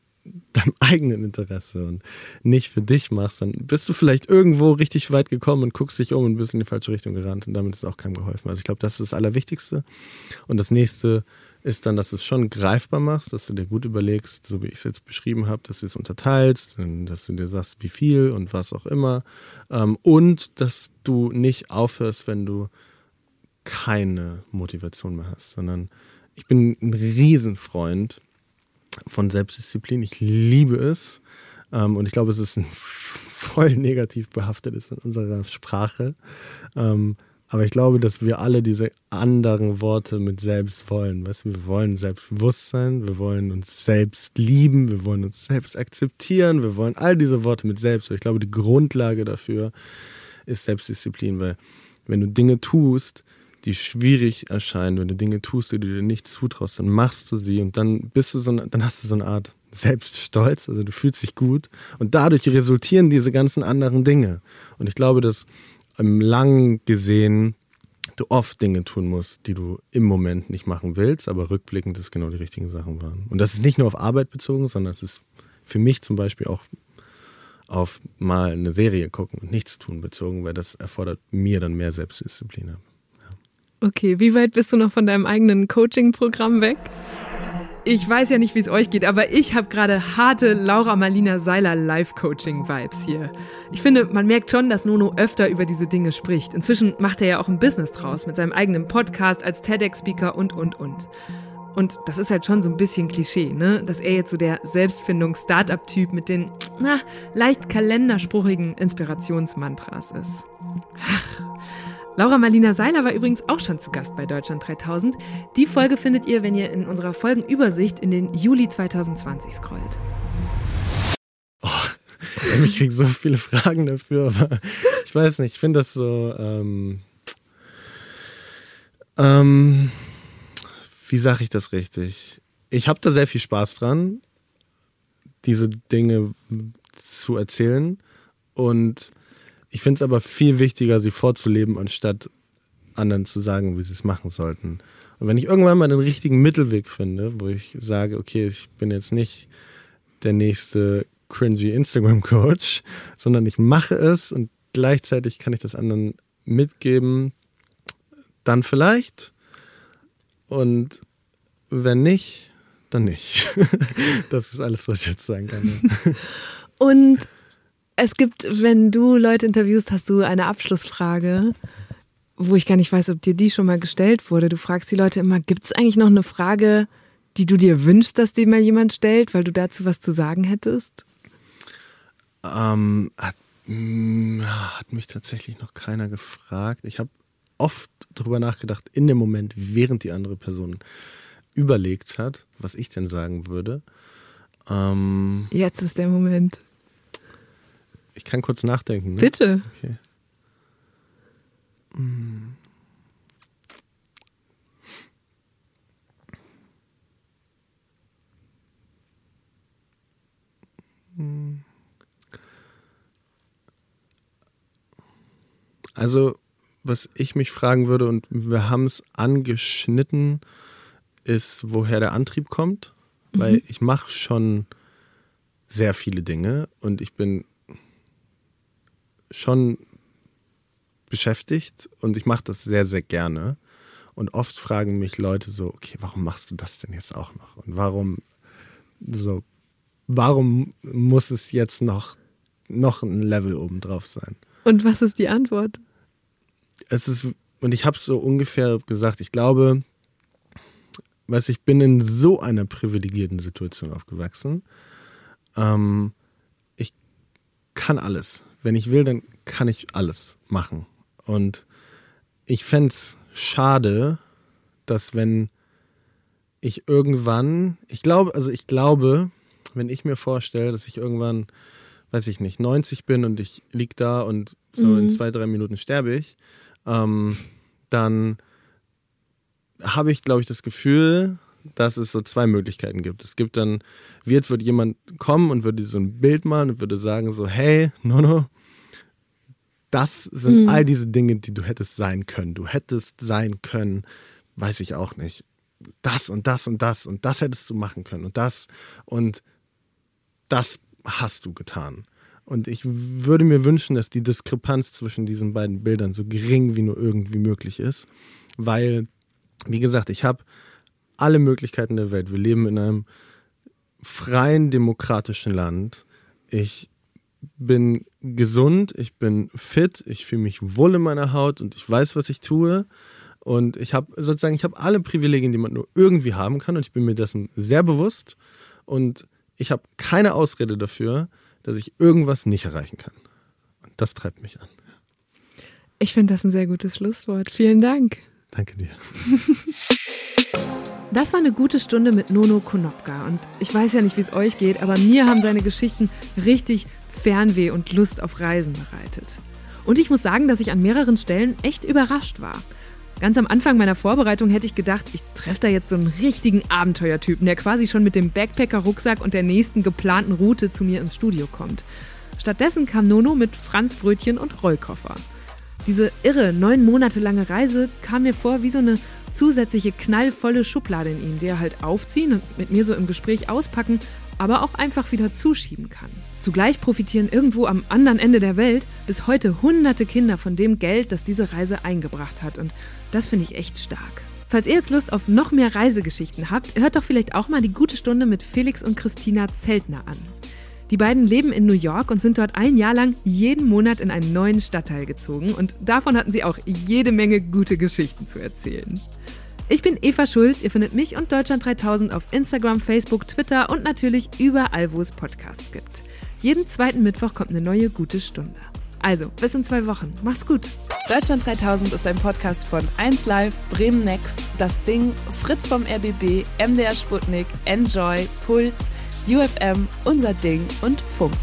deinem *laughs* eigenen Interesse und nicht für dich machst, dann bist du vielleicht irgendwo richtig weit gekommen und guckst dich um und bist in die falsche Richtung gerannt und damit ist auch keinem geholfen. Also ich glaube, das ist das Allerwichtigste. Und das nächste ist dann, dass du es schon greifbar machst, dass du dir gut überlegst, so wie ich es jetzt beschrieben habe, dass du es unterteilst, dass du dir sagst, wie viel und was auch immer. Ähm, und dass du nicht aufhörst, wenn du keine Motivation mehr hast, sondern ich bin ein Riesenfreund von Selbstdisziplin. Ich liebe es. Ähm, und ich glaube, es ist ein *laughs* voll negativ behaftetes in unserer Sprache. Aber ich glaube, dass wir alle diese anderen Worte mit selbst wollen. Weißt du, wir wollen Selbstbewusstsein, wir wollen uns selbst lieben, wir wollen uns selbst akzeptieren, wir wollen all diese Worte mit selbst. Ich glaube, die Grundlage dafür ist Selbstdisziplin, weil wenn du Dinge tust, die schwierig erscheinen, wenn du Dinge tust, die du dir nicht zutraust, dann machst du sie und dann bist du so, eine, dann hast du so eine Art Selbststolz, also du fühlst dich gut und dadurch resultieren diese ganzen anderen Dinge. Und ich glaube, dass im Lang gesehen du oft Dinge tun musst, die du im Moment nicht machen willst, aber rückblickend es genau die richtigen Sachen waren. Und das ist nicht nur auf Arbeit bezogen, sondern es ist für mich zum Beispiel auch auf mal eine Serie gucken und nichts tun bezogen, weil das erfordert mir dann mehr Selbstdisziplin. Okay, wie weit bist du noch von deinem eigenen Coaching-Programm weg? Ich weiß ja nicht, wie es euch geht, aber ich habe gerade harte Laura Marlina Seiler Live-Coaching-Vibes hier. Ich finde, man merkt schon, dass Nono öfter über diese Dinge spricht. Inzwischen macht er ja auch ein Business draus mit seinem eigenen Podcast als TEDx-Speaker und, und, und. Und das ist halt schon so ein bisschen Klischee, ne? Dass er jetzt so der Selbstfindungs-Startup-Typ mit den, na, leicht kalenderspruchigen Inspirationsmantras ist. Ach. Laura Marlina Seiler war übrigens auch schon zu Gast bei Deutschland 3000. Die Folge findet ihr, wenn ihr in unserer Folgenübersicht in den Juli 2020 scrollt. Oh, ich kriege so viele Fragen dafür, aber ich weiß nicht, ich finde das so. Ähm, ähm, wie sage ich das richtig? Ich habe da sehr viel Spaß dran, diese Dinge zu erzählen und ich finde es aber viel wichtiger, sie vorzuleben, anstatt anderen zu sagen, wie sie es machen sollten. Und wenn ich irgendwann mal den richtigen Mittelweg finde, wo ich sage, okay, ich bin jetzt nicht der nächste cringy Instagram-Coach, sondern ich mache es und gleichzeitig kann ich das anderen mitgeben, dann vielleicht. Und wenn nicht, dann nicht. *laughs* das ist alles, was ich jetzt sagen kann. Und es gibt, wenn du Leute interviewst, hast du eine Abschlussfrage, wo ich gar nicht weiß, ob dir die schon mal gestellt wurde. Du fragst die Leute immer, gibt es eigentlich noch eine Frage, die du dir wünschst, dass dir mal jemand stellt, weil du dazu was zu sagen hättest? Ähm, hat, mh, hm, hat mich tatsächlich noch keiner gefragt. Ich habe oft darüber nachgedacht, in dem Moment, während die andere Person überlegt hat, was ich denn sagen würde. Ähm, Jetzt ist der Moment. Ich kann kurz nachdenken. Ne? Bitte. Okay. Hm. Also, was ich mich fragen würde, und wir haben es angeschnitten, ist, woher der Antrieb kommt. Mhm. Weil ich mache schon sehr viele Dinge und ich bin schon beschäftigt und ich mache das sehr, sehr gerne. Und oft fragen mich Leute so, okay, warum machst du das denn jetzt auch noch? Und warum so, warum muss es jetzt noch, noch ein Level obendrauf sein? Und was ist die Antwort? Es ist, und ich habe es so ungefähr gesagt, ich glaube, was ich bin in so einer privilegierten Situation aufgewachsen. Ähm, ich kann alles wenn ich will, dann kann ich alles machen. Und ich fände es schade, dass wenn ich irgendwann, ich glaube, also ich glaube, wenn ich mir vorstelle, dass ich irgendwann, weiß ich nicht, 90 bin und ich liege da und so mhm. in zwei, drei Minuten sterbe ich, ähm, dann habe ich, glaube ich, das Gefühl, dass es so zwei Möglichkeiten gibt. Es gibt dann, wie jetzt würde jemand kommen und würde so ein Bild malen und würde sagen so, hey, Nono, das sind mhm. all diese Dinge, die du hättest sein können. Du hättest sein können, weiß ich auch nicht. Das und das und das und das hättest du machen können und das und das hast du getan. Und ich würde mir wünschen, dass die Diskrepanz zwischen diesen beiden Bildern so gering wie nur irgendwie möglich ist, weil, wie gesagt, ich habe alle Möglichkeiten der Welt. Wir leben in einem freien, demokratischen Land. Ich bin gesund, ich bin fit, ich fühle mich wohl in meiner Haut und ich weiß, was ich tue. Und ich habe sozusagen, ich habe alle Privilegien, die man nur irgendwie haben kann und ich bin mir dessen sehr bewusst. Und ich habe keine Ausrede dafür, dass ich irgendwas nicht erreichen kann. Und das treibt mich an. Ich finde das ein sehr gutes Schlusswort. Vielen Dank. Danke dir. Das war eine gute Stunde mit Nono Konopka. Und ich weiß ja nicht, wie es euch geht, aber mir haben seine Geschichten richtig Fernweh und Lust auf Reisen bereitet. Und ich muss sagen, dass ich an mehreren Stellen echt überrascht war. Ganz am Anfang meiner Vorbereitung hätte ich gedacht, ich treffe da jetzt so einen richtigen Abenteuertypen, der quasi schon mit dem Backpacker-Rucksack und der nächsten geplanten Route zu mir ins Studio kommt. Stattdessen kam Nono mit Franzbrötchen und Rollkoffer. Diese irre, neun Monate lange Reise kam mir vor wie so eine zusätzliche knallvolle Schublade in ihm, die er halt aufziehen und mit mir so im Gespräch auspacken, aber auch einfach wieder zuschieben kann. Zugleich profitieren irgendwo am anderen Ende der Welt bis heute hunderte Kinder von dem Geld, das diese Reise eingebracht hat. Und das finde ich echt stark. Falls ihr jetzt Lust auf noch mehr Reisegeschichten habt, hört doch vielleicht auch mal die gute Stunde mit Felix und Christina Zeltner an. Die beiden leben in New York und sind dort ein Jahr lang jeden Monat in einen neuen Stadtteil gezogen und davon hatten sie auch jede Menge gute Geschichten zu erzählen. Ich bin Eva Schulz, ihr findet mich und Deutschland 3000 auf Instagram, Facebook, Twitter und natürlich überall, wo es Podcasts gibt. Jeden zweiten Mittwoch kommt eine neue gute Stunde. Also, bis in zwei Wochen. Macht's gut. Deutschland 3000 ist ein Podcast von 1Live, Bremen Next, Das Ding, Fritz vom RBB, MDR Sputnik, Enjoy, Puls, UFM, Unser Ding und Funk.